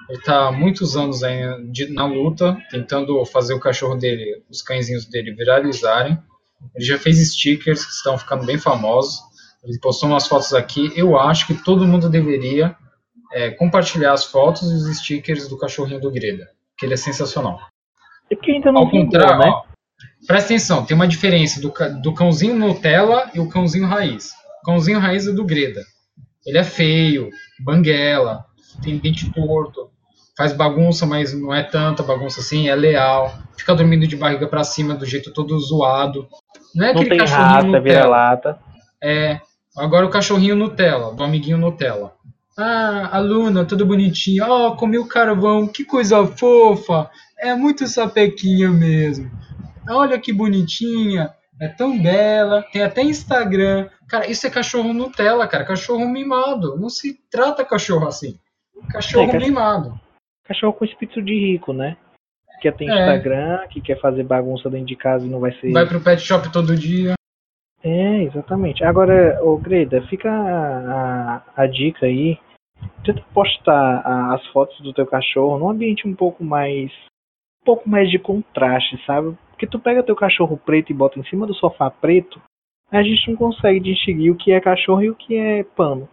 Ele tá há muitos anos aí de- na luta, tentando fazer o cachorro dele, os cãezinhos dele viralizarem. Ele já fez stickers que estão ficando bem famosos. Ele postou umas fotos aqui. Eu acho que todo mundo deveria é, compartilhar as fotos e os stickers do cachorrinho do Greda, que ele é sensacional. É porque ainda não Ao contrário, né? ó, presta atenção, tem uma diferença do, do cãozinho Nutella e o cãozinho raiz. O cãozinho raiz é do Greda. Ele é feio, banguela, tem dente torto, faz bagunça, mas não é tanta bagunça assim, é leal, fica dormindo de barriga pra cima do jeito todo zoado. Não é Não aquele cachorrinho raça, Nutella. vira-lata. É, agora o cachorrinho Nutella, do amiguinho Nutella. Ah, a Luna, tudo bonitinho. Oh, comi o carvão, que coisa fofa. É muito sapequinha mesmo. Olha que bonitinha. É tão bela. Tem até Instagram. Cara, isso é cachorro Nutella, cara. Cachorro mimado. Não se trata cachorro assim. Cachorro É, cach- mimado. Cachorro com espírito de rico, né? Que tem É. Instagram, que quer fazer bagunça dentro de casa e não vai ser. Vai pro pet shop todo dia. É, exatamente. Agora, ô Greda, fica a, a, a dica aí. Tenta postar a- as fotos do teu cachorro num ambiente um pouco mais. Um pouco mais de contraste, sabe? Porque tu pega teu cachorro preto e bota em cima do sofá preto, a gente não consegue distinguir o que é cachorro e o que é pano.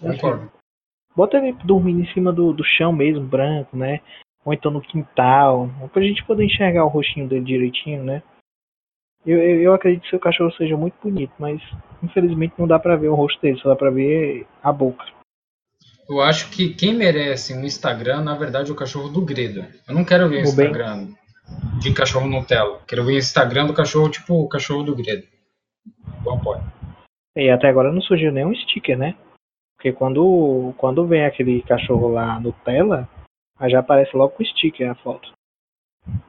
Assim, Concordo. Bota ele dormindo em cima do, do chão mesmo, branco, né? Ou então no quintal, pra gente poder enxergar o rostinho dele direitinho, né? Eu, eu, eu acredito que seu cachorro seja muito bonito, mas infelizmente não dá pra ver o rosto dele, só dá pra ver a boca. Eu acho que quem merece um Instagram, na verdade, é o cachorro do Greda. Eu não quero ver o O bem- Instagram de cachorro Nutella. Quero ver o Instagram do cachorro, tipo o cachorro do Greda. Eu apoio. E até agora não surgiu nenhum sticker, né? Porque quando, quando vem aquele cachorro lá no tela, aí já aparece logo com o sticker a foto.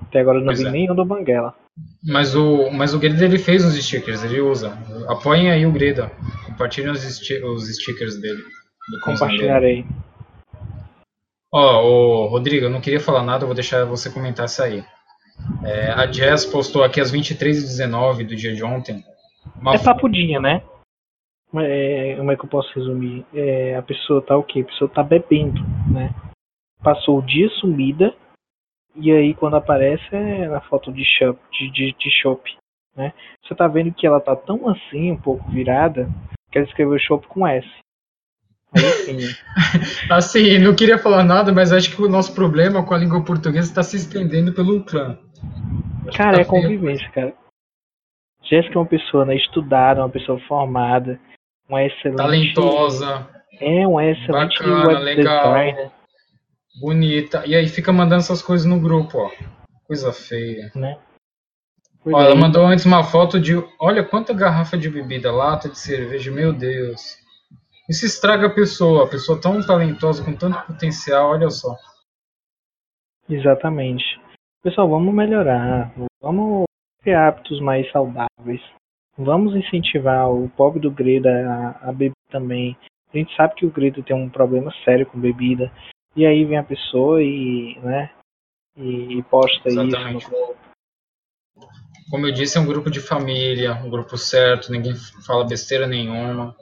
Até agora eu não Pois vi é. nenhum do Banguela. Mas o, mas o Greda ele fez uns stickers, ele usa. Apoiem aí o Greda. Compartilhem os, sti- os stickers dele. Compartilharei. Ó, ô, Rodrigo, eu não queria falar nada, vou deixar você comentar isso aí. É, a Jazz postou aqui às 23h19 do dia de ontem. Uma... É papudinha, né? É, como é que eu posso resumir? É, a pessoa tá o quê? A pessoa tá bebendo, né? Passou o dia sumida e aí quando aparece é na foto de shop, de, de, de shop, né? Você tá vendo que ela tá tão assim, um pouco virada, que ela escreveu shop com S. Aí sim. assim, não queria falar nada, mas acho que o nosso problema com a língua portuguesa está se estendendo pelo clã. Cara, tá é convivência, cara. Jéssica é uma pessoa né, estudada, uma pessoa formada, uma excelente. Talentosa. É, uma excelente bacana, web legal. Designer. Bonita. E aí fica mandando essas coisas no grupo, ó. Coisa feia. Né? Ó, ela mandou antes uma foto de. Olha quanta garrafa de bebida, lata de cerveja, meu Deus. Isso estraga a pessoa, a pessoa tão talentosa, com tanto potencial, olha só. Exatamente. Pessoal, vamos melhorar, vamos ter hábitos mais saudáveis. Vamos incentivar o pobre do Greda a, a beber também. A gente sabe que o Greda tem um problema sério com bebida. E aí vem a pessoa e, né, e, posta Exatamente. isso no. Como eu disse, é um grupo de família, um grupo certo, ninguém fala besteira nenhuma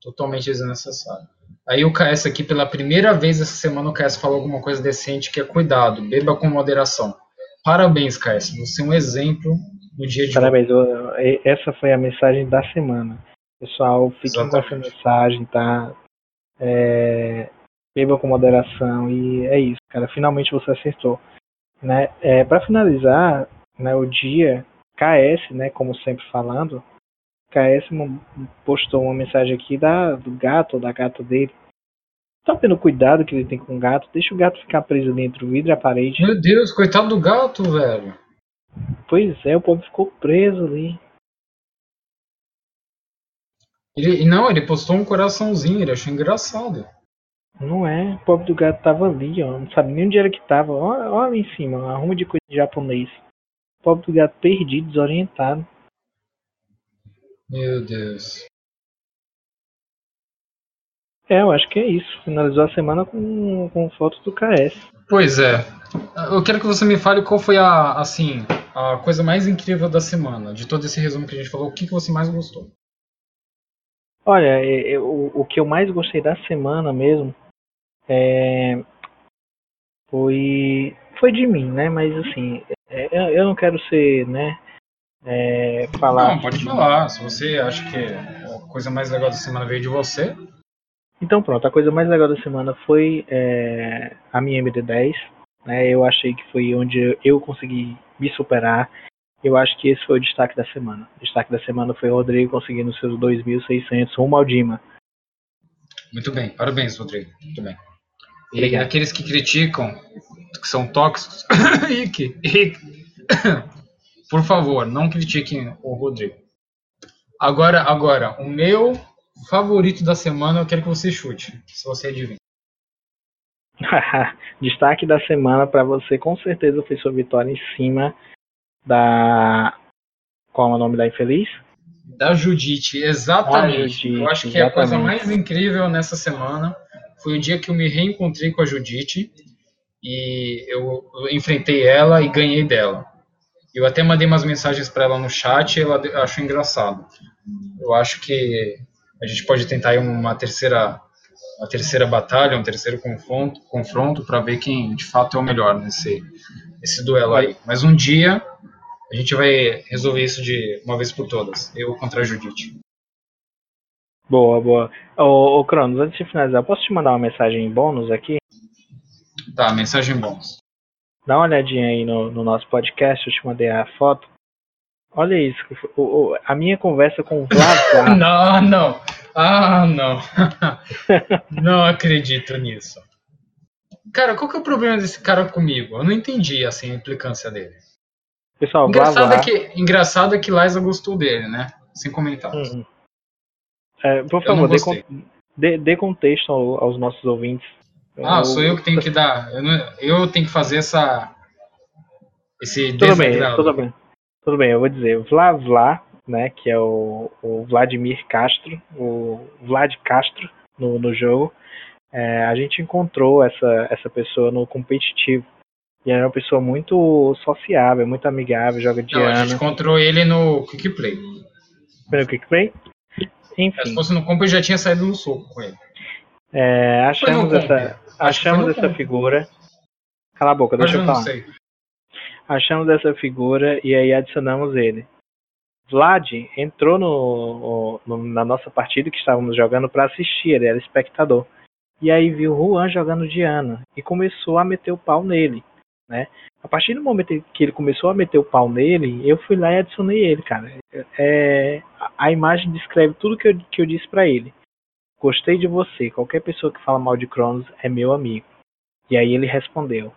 totalmente desnecessário. Aí o KS aqui, pela primeira vez essa semana, o KS falou alguma coisa decente que é cuidado, beba com moderação. Parabéns, KS, você é um exemplo no dia de Parabéns, hoje. essa foi a mensagem da semana. Pessoal, fiquem com essa mensagem, tá? É, beba com moderação e é isso, cara. Finalmente você acertou. Né? É, Para finalizar, né, o dia KS, né, como sempre falando, KS postou uma mensagem aqui da, do gato ou da gata dele. Tá vendo o cuidado que ele tem com o gato? Deixa o gato ficar preso dentro do vidro e a parede. Meu Deus, coitado do gato, velho. Pois é, o pobre ficou preso ali. Ele, não, ele postou um coraçãozinho, ele achou engraçado. Não é, o pobre do gato tava ali, ó. Não sabe nem onde era que tava. Olha, olha ali em cima, arruma de coisa de japonês. O pobre do gato perdido, desorientado. Meu Deus. É, eu acho que é isso. Finalizou a semana com, com fotos do KS. Pois é. Eu quero que você me fale qual foi a, assim, a coisa mais incrível da semana, de todo esse resumo que a gente falou. O que, que você mais gostou? Olha, eu, o que eu mais gostei da semana mesmo é, foi foi de mim, né? Mas assim, é, eu não quero ser, né? é, falar. Não, pode falar. Se você acha que a coisa mais legal da semana veio de você. Então pronto, a coisa mais legal da semana foi é, a minha MD10. Né, eu achei que foi onde eu consegui me superar. Eu acho que esse foi o destaque da semana. O destaque da semana foi o Rodrigo conseguindo seus 2.600 rumo ao Dima. Muito bem, parabéns, Rodrigo. Muito bem. E aqueles que criticam, que são tóxicos, Ike, Ike. Por favor, não critiquem o Rodrigo. Agora, agora, o meu favorito da semana eu quero que você chute, se você adivinha. Destaque da semana para você, com certeza foi sua vitória em cima da. Qual é o nome da infeliz? Da Judite, exatamente. Judite, eu acho que exatamente. é a coisa mais incrível nessa semana foi o dia que eu me reencontrei com a Judite e eu enfrentei ela e ganhei dela. Eu até mandei umas mensagens para ela no chat e ela achou engraçado. Eu acho que a gente pode tentar uma terceira, uma terceira batalha, um terceiro confronto, confronto para ver quem de fato é o melhor nesse, nesse duelo aí. Mas um dia a gente vai resolver isso de uma vez por todas. Eu contra a Judite. Boa, boa. Ô, ô Cronos, antes de finalizar, posso te mandar uma mensagem bônus aqui? Tá, mensagem bônus. Dá uma olhadinha aí no, no nosso podcast, eu te mandei a foto. Olha isso, o, o, a minha conversa com o Vlad. não, não. Ah, não. não acredito nisso. Cara, qual que é o problema desse cara comigo? Eu não entendi assim a implicância dele. Pessoal, engraçado, blá, blá. É que, engraçado é que Liza gostou dele, né? Sem comentários. Uhum. É, por favor, dê, dê, dê, contexto aos nossos ouvintes. Ah, eu... sou eu que tenho que dar. Eu, não, eu tenho que fazer essa. Esse tudo bem, tudo bem. Tudo bem, eu vou dizer. Vla Vla, né? Que é o, o Vladimir Castro, o Vlad Castro no, no jogo. é, a gente encontrou essa, essa pessoa no competitivo. E era uma pessoa muito sociável, muito amigável, joga de Não, a ano. gente encontrou ele no Quick Play. Foi no Quick Play? Se Enfim, fosse no comp, eu já tinha saído no soco com ele. é, achamos essa, Acho achamos essa figura. Cala a boca, Mas deixa eu falar. sei. achamos essa figura e aí adicionamos ele. Vlad entrou no, no- na nossa partida que estávamos jogando para assistir, ele era espectador. E aí viu Juan jogando Diana e começou a meter o pau nele, né? A partir do momento que ele começou a meter o pau nele, eu fui lá e adicionei ele, cara. É, a- imagem descreve tudo que eu, que eu disse para ele. Gostei de você. Qualquer pessoa que fala mal de Cronos é meu amigo. E aí ele respondeu: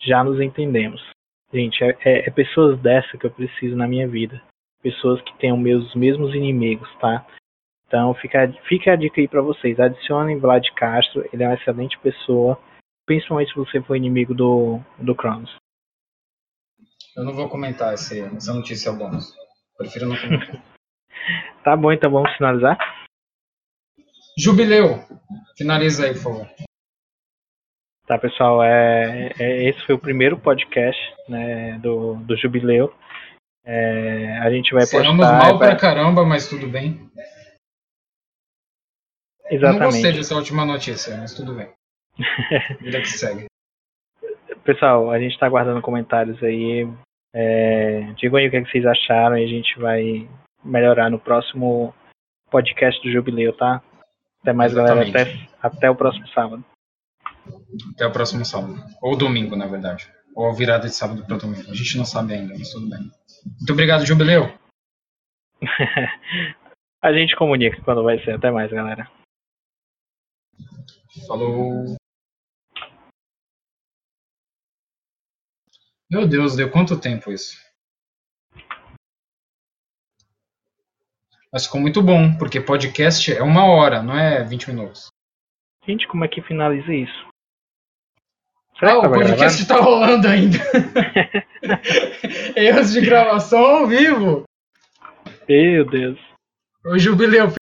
Já nos entendemos. Gente, é, é- é pessoas dessa que eu preciso na minha vida. Pessoas que tenham meus mesmos inimigos, tá? Então fica, fica a dica aí pra vocês. Adicionem Vlad Castro, ele é uma excelente pessoa. Principalmente se você for inimigo do, do Cronos. Eu não vou comentar esse, essa notícia ao bônus. Prefiro não comentar. Tá bom, então vamos finalizar? Jubileu! Finaliza aí, por favor. Tá, pessoal, é, é- esse foi o primeiro podcast né, do, do Jubileu. É, a gente vai Seremos postar. mal pra caramba, mas tudo bem. Eu Não gostei Exatamente. dessa última notícia, mas tudo bem. Vida que segue. Pessoal, a gente tá aguardando comentários aí. É, digam aí o que, é que vocês acharam e a gente vai melhorar no próximo podcast do Jubileu, tá? Até mais, galera. Até, Exatamente. até o próximo sábado. Até o próximo sábado. Ou domingo, na verdade. Ou virada de sábado para domingo. A gente não sabe ainda, mas tudo bem. Muito obrigado, Jubileu. a gente comunica quando vai ser. Até mais, galera. Falou. Meu Deus, deu quanto tempo isso? Mas ficou muito bom, porque podcast é uma hora, não é 20 minutos. Gente, como é que finaliza isso? Ah, que o podcast tá rolando ainda. Erros de gravação ao vivo. Meu Deus. O jubileu